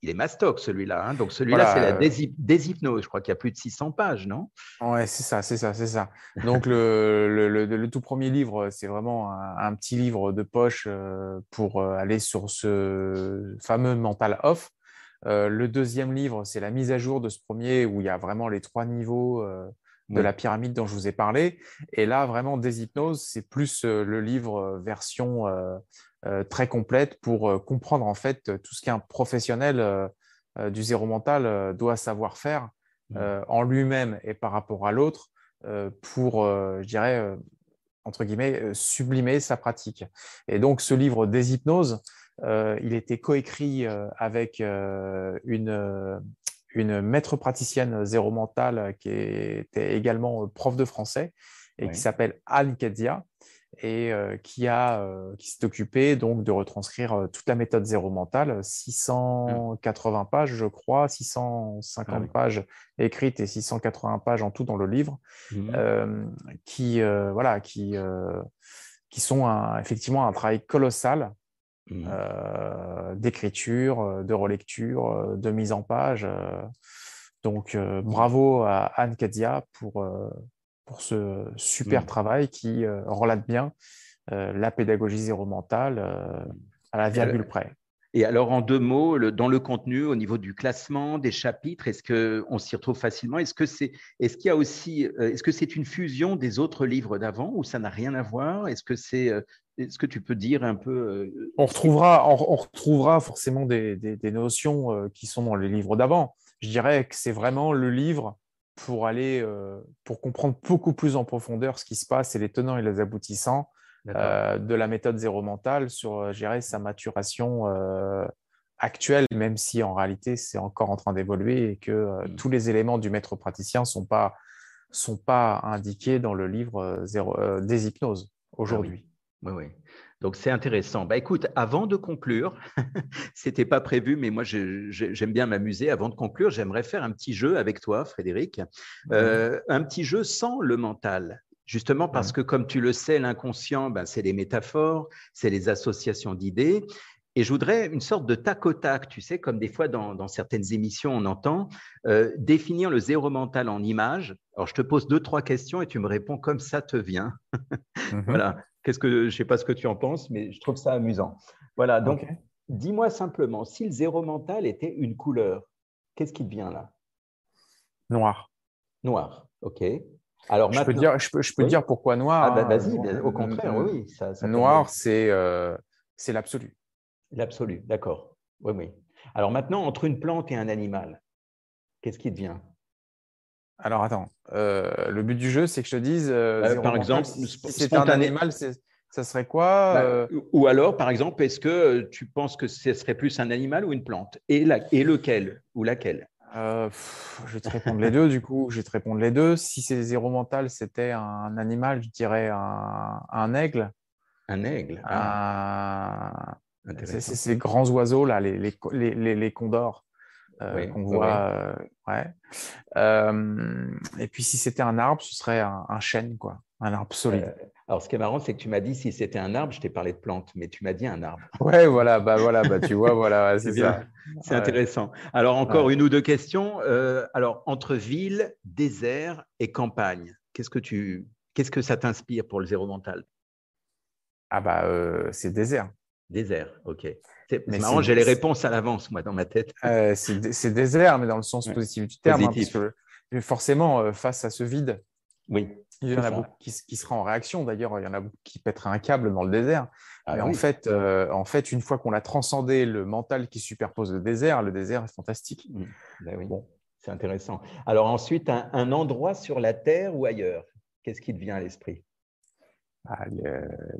il est mastoc celui-là. Hein. Donc celui-là, c'est la déshypnose. Je crois qu'il y a plus de 600 pages, non? Ouais, c'est ça, c'est ça, c'est ça. Donc le, tout premier livre, c'est vraiment un, petit livre de poche euh, pour euh, aller sur ce fameux mental off. Euh, le deuxième livre, c'est la mise à jour de ce premier où il y a vraiment les trois niveaux de la pyramide dont je vous ai parlé. Et là, vraiment, Déshypnose, c'est plus le livre version euh, très complète pour euh, comprendre en fait tout ce qu'un professionnel euh, du zéro mental doit savoir faire mmh. en lui-même et par rapport à l'autre pour, je dirais, entre guillemets, sublimer sa pratique. Et donc, ce livre des hypnoses, il était coécrit avec une, une maître praticienne zéro mental qui était également prof de français et qui s'appelle Anne Kedia. Et qui, qui s'est occupé donc de retranscrire toute la méthode zéro mental, 680 pages, je crois, 650 ah pages écrites et 680 pages en tout dans le livre, mmh. qui, voilà, qui, qui sont effectivement un travail colossal mmh. d'écriture, de relecture, de mise en page. donc, mmh. bravo à Anne Kadia pour pour ce super mmh. travail qui euh, relate bien euh, la pédagogie zéro mentale euh, à la virgule près. Et alors, en deux mots, dans le contenu, au niveau du classement, des chapitres, est-ce qu'on s'y retrouve facilement? Est-ce que c'est, est-ce qu'il y a aussi, est-ce que c'est une fusion des autres livres d'avant ou ça n'a rien à voir? Est-ce que c'est, est-ce que tu peux dire un peu On retrouvera, on, retrouvera forcément des, des, notions qui sont dans les livres d'avant. Je dirais que c'est vraiment le livre pour aller, euh, pour comprendre beaucoup plus en profondeur ce qui se passe et les tenants et les aboutissants euh, de la méthode zéro mental sur, euh, gérer sa maturation actuelle, même si en réalité c'est encore en train d'évoluer et que mmh. tous les éléments du maître praticien sont pas sont pas indiqués dans le livre zéro, des hypnoses ah aujourd'hui. oui. oui. Donc c'est intéressant. Bah, écoute, avant de conclure, c'était pas prévu, mais moi j'aime bien m'amuser. Avant de conclure, j'aimerais faire un petit jeu avec toi, Frédéric, euh, un petit jeu sans le mental. Justement parce que, comme tu le sais, l'inconscient, ben, c'est les métaphores, c'est les associations d'idées. Et je voudrais une sorte de tac au tac, tu sais, comme des fois dans, certaines émissions on entend, euh, définir le zéro mental en images. Alors je te pose deux, trois questions et tu me réponds comme ça te vient. Mhm. Voilà. Qu'est-ce que je ne sais pas ce que tu en penses, mais je trouve ça amusant. Voilà. Donc, dis-moi simplement, si le zéro mental était une couleur, qu'est-ce qui te vient là? Noir. Noir. Ok. Alors, je peux dire, je peux, je peux dire pourquoi noir. Ah, bah, vas-y, au contraire, oui. Ça, noir, c'est euh, c'est l'absolu. L'absolu, d'accord. Oui, oui. Alors maintenant, entre une plante et un animal, qu'est-ce qui te vient? Alors attends, euh, le but du jeu, c'est que je te dise. Euh, euh, par exemple, si c'est un animal, ça serait quoi bah, Ou alors, par exemple, est-ce que tu penses que ce serait plus un animal ou une plante? Et, et lequel Ou laquelle? Je vais te répondre les deux, du coup. Je vais te répondre les deux. Si c'est zéro mental, c'était un animal, je dirais un, aigle. Un aigle ah. C'est ces grands oiseaux, là, les, les, les condors. Euh, qu'on voit. Ouais. Euh, euh, et puis si c'était un arbre, ce serait un, chêne, quoi, un arbre solide. alors ce qui est marrant, c'est que tu m'as dit si c'était un arbre, je t'ai parlé de plantes, mais tu m'as dit un arbre. Ouais, voilà, bah voilà, bah tu vois, voilà, c'est bien. C'est intéressant. Alors encore une ou deux questions. alors entre ville, désert et campagne, qu'est-ce que tu, qu'est-ce que ça t'inspire pour le zéro mental? Ah bah c'est désert. Désert, ok. C'est marrant, j'ai les réponses à l'avance, moi, dans ma tête. Euh, c'est désert, mais dans le sens positif du terme. Hein, parce que forcément, euh, face à ce vide, oui, il y en a beaucoup qui, qui sera en réaction. D'ailleurs, il y en a beaucoup qui pèteraient un câble dans le désert. Ah mais en, fait, euh, en fait, une fois qu'on a transcendé le mental qui superpose le désert, le désert est fantastique. Mmh. Ben oui. bon. C'est intéressant. Alors ensuite, un, endroit sur la Terre ou ailleurs, qu'est-ce qui te vient à l'esprit? Ah,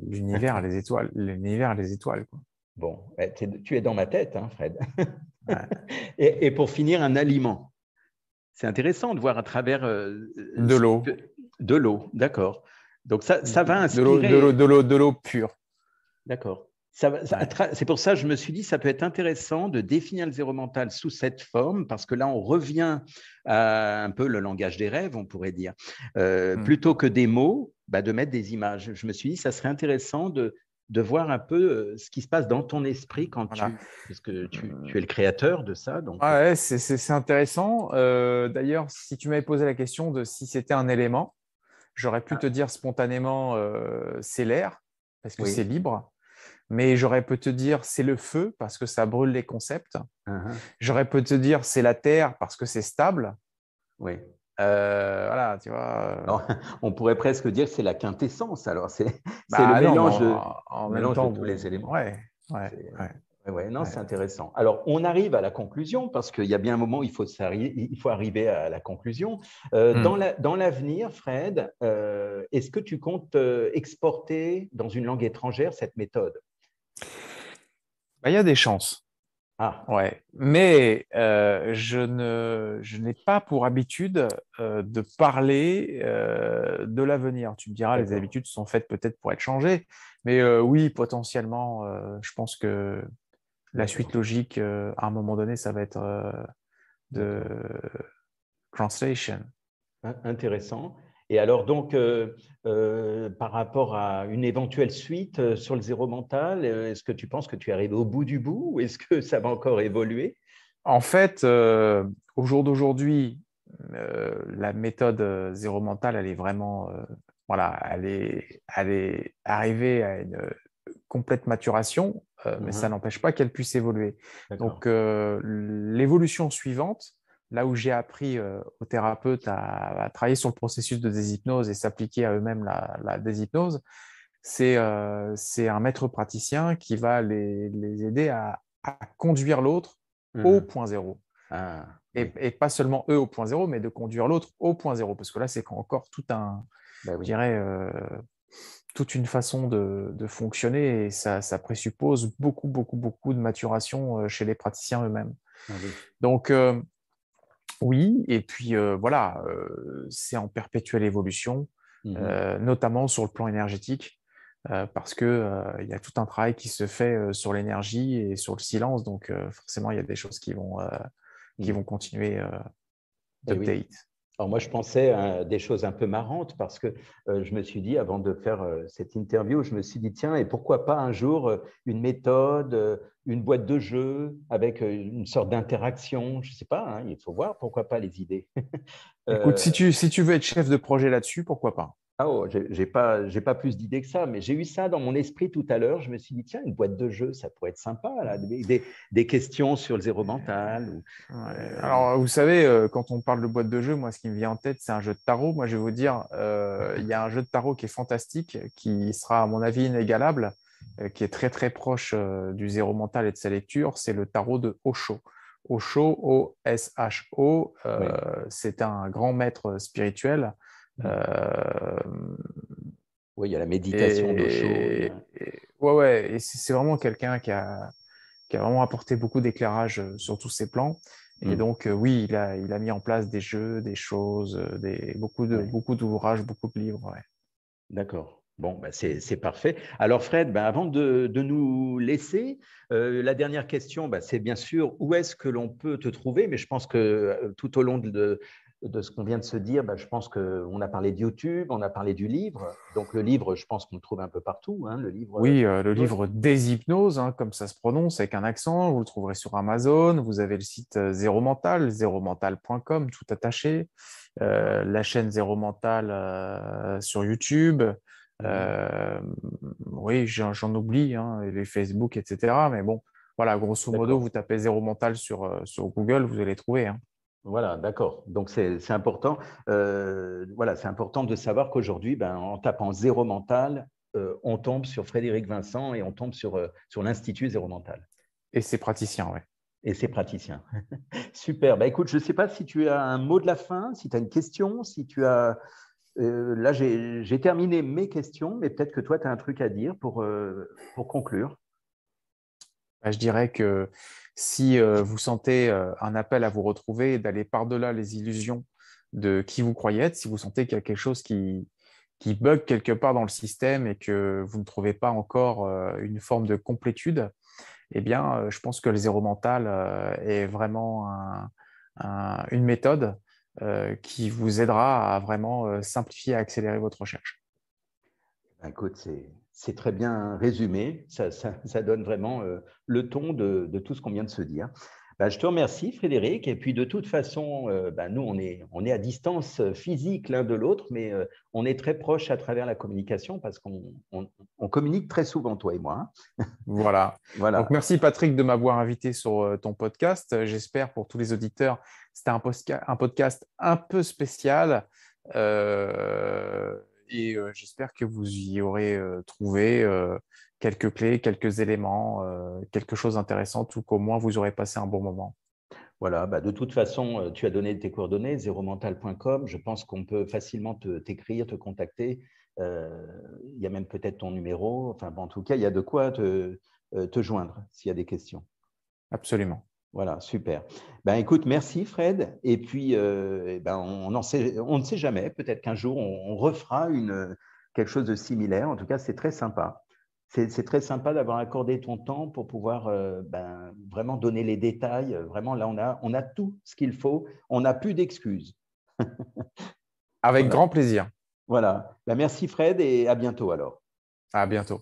L'univers, les étoiles. L'univers, les étoiles. Quoi. Bon, eh, tu es dans ma tête, hein, Fred. et, pour finir, un aliment. C'est intéressant de voir à travers. Euh, de l'eau. De l'eau, d'accord. Donc ça, ça va inspirer. De l'eau, de l'eau pure. D'accord. C'est pour ça que je me suis dit, ça peut être intéressant de définir le zéro mental sous cette forme, parce que là, on revient à un peu le langage des rêves, on pourrait dire. Euh, hmm. Plutôt que des mots, bah, de mettre des images. Je me suis dit, ça serait intéressant de, de voir un peu ce qui se passe dans ton esprit quand tu, parce que tu, es le créateur de ça. Donc... ouais, c'est intéressant. Euh, d'ailleurs, si tu m'avais posé la question de si c'était un élément, j'aurais pu ah. te dire spontanément euh, c'est l'air parce que c'est libre. Mais j'aurais pu te dire c'est le feu parce que ça brûle les concepts. Uh-huh. J'aurais pu te dire c'est la terre parce que c'est stable. Oui. Euh, voilà, tu vois. Euh. on pourrait presque dire que c'est la quintessence. Alors, c'est bah le mélange, de, en, mélange temps, de tous les éléments. Ouais, ouais, ouais. non, c'est intéressant. Alors, on arrive à la conclusion parce qu'il y a bien un moment où il faut, il faut arriver à la conclusion. Euh, hmm. Dans l'avenir, Fred, est-ce que tu comptes exporter dans une langue étrangère cette méthode? Bah, Il y a des chances. Ah. Ouais. Mais euh, je, ne, je n'ai pas pour habitude euh, de parler euh, de l'avenir. Tu me diras, les habitudes sont faites peut-être pour être changées. Mais oui, potentiellement, je pense que la suite logique, à un moment donné, ça va être de translation. Intéressant. Et alors, donc, euh, euh, par rapport à une éventuelle suite euh, sur le zéro mental, est-ce que tu penses que tu es arrivé au bout du bout ou est-ce que ça va encore évoluer? En fait, au jour d'aujourd'hui, la méthode zéro mental, elle est vraiment, voilà, elle est, elle est arrivée à une complète maturation, mais ça n'empêche pas qu'elle puisse évoluer. Donc, l'évolution suivante, là où j'ai appris euh, aux thérapeutes à, travailler sur le processus de déshypnose et s'appliquer à eux-mêmes la, la, déshypnose, euh, c'est un maître praticien qui va les, les aider à, à conduire l'autre au mmh. point zéro. Ah, et, et, pas seulement eux au point zéro, mais de conduire l'autre au point zéro. Parce que là, c'est encore tout un, bah je dirais, euh, toute une façon de, de fonctionner et ça, ça, présuppose beaucoup, beaucoup, beaucoup de maturation chez les praticiens eux-mêmes. Ah Donc, oui, et puis euh, voilà, euh, c'est en perpétuelle évolution, mmh euh, notamment sur le plan énergétique, parce qu'il il y a tout un travail qui se fait sur l'énergie et sur le silence, donc forcément il y a des choses qui vont, qui mmh. vont continuer d'update. Alors moi, je pensais à des choses un peu marrantes parce que euh, je me suis dit, avant de faire euh, cette interview, je me suis dit, tiens, et pourquoi pas un jour euh, une méthode, une boîte de jeu avec une sorte d'interaction? Je ne sais pas, hein, il faut voir, pourquoi pas les idées? Écoute, si tu, si tu veux être chef de projet là-dessus, pourquoi pas? Ah oh, j'ai pas, pas plus d'idées que ça, mais j'ai eu ça dans mon esprit tout à l'heure. Je me suis dit, tiens, une boîte de jeu, ça pourrait être sympa, là, des, des, questions sur le zéro mental. Alors, vous savez, euh, quand on parle de boîte de jeu, moi, ce qui me vient en tête, c'est un jeu de tarot. Moi, je vais vous dire, euh, il y a un jeu de tarot qui est fantastique, qui sera, à mon avis, inégalable, euh, qui est très, très proche du zéro mental et de sa lecture. C'est le tarot de Osho. Osho, O-S-H-O, c'est un grand maître spirituel euh, oui, il y a la méditation d'Osho. Ouais, ouais, et c'est vraiment quelqu'un qui a, qui a vraiment apporté beaucoup d'éclairage euh, sur tous ces plans. Et mm. donc, euh, oui, il a, il a mis en place des jeux, des choses, des, beaucoup de beaucoup d'ouvrages, beaucoup de livres. D'accord. Bon, ben c'est parfait. Alors Fred, ben avant de, de, nous laisser, la dernière question, ben c'est bien sûr où est-ce que l'on peut te trouver, mais je pense que tout au long de, de ce qu'on vient de se dire, bah, je pense qu'on a parlé de YouTube, on a parlé du livre. Donc le livre, je pense qu'on le trouve un peu partout. Hein, le livre, oui, euh, le livre des hypnoses, hein, comme ça se prononce avec un accent. Vous le trouverez sur Amazon. Vous avez le site euh, Zéro Mental, zéromental.com, tout attaché. Euh, la chaîne Zéro Mental sur YouTube. oui, j'en oublie, hein, les Facebook, etc. Mais bon, voilà, grosso modo, vous tapez Zéro Mental sur, sur Google, vous allez trouver. Hein. Voilà, d'accord. Donc c'est important. Euh, voilà, c'est important de savoir qu'aujourd'hui, ben, en tapant zéro mental, euh, on tombe sur Frédéric Vincent et on tombe sur, euh, sur l'Institut Zéro Mental. Et ses praticiens, oui. Et ses praticiens. Super. Bah, écoute, je ne sais pas si tu as un mot de la fin, si tu as une question, si tu as. là, j'ai terminé mes questions, mais peut-être que toi, tu as un truc à dire pour, pour conclure. Bah, je dirais que si euh, vous sentez euh, un appel à vous retrouver et d'aller par-delà les illusions de qui vous croyez être, si vous sentez qu'il y a quelque chose qui, bug quelque part dans le système et que vous ne trouvez pas encore euh, une forme de complétude, eh bien, je pense que le zéro mental est vraiment une méthode qui vous aidera à vraiment simplifier et accélérer votre recherche. Écoute, c'est c'est très bien résumé. Ça, donne vraiment euh, le ton de, tout ce qu'on vient de se dire. Bah, je te remercie, Frédéric. Et puis, de toute façon, euh, bah, nous, on est, on est à distance physique l'un de l'autre, mais euh, on est très proche à travers la communication parce qu'on communique très souvent, toi et moi. Hein. voilà. voilà. Donc, merci, Patrick, de m'avoir invité sur ton podcast. J'espère pour tous les auditeurs, c'était un, un, podcast un peu spécial et euh, j'espère que vous y aurez euh, trouvé euh, quelques clés, quelques éléments, quelque chose d'intéressant, ou qu'au moins vous aurez passé un bon moment. Voilà, bah de toute façon, tu as donné tes coordonnées, zéromental.com. Je pense qu'on peut facilement t'écrire, te, contacter. il y a même peut-être ton numéro. Enfin, en tout cas, il y a de quoi te, te joindre s'il y a des questions. Absolument. Voilà, super. Ben, écoute, merci Fred. Et puis, euh, eh ben, on, ne sait jamais. Peut-être qu'un jour, on, refera une, quelque chose de similaire. En tout cas, c'est très sympa. C'est très sympa d'avoir accordé ton temps pour pouvoir euh, ben, vraiment donner les détails. Vraiment, là, on a, on a tout ce qu'il faut. On n'a plus d'excuses. Avec grand plaisir. Voilà. Ben, merci Fred et à bientôt alors. À bientôt.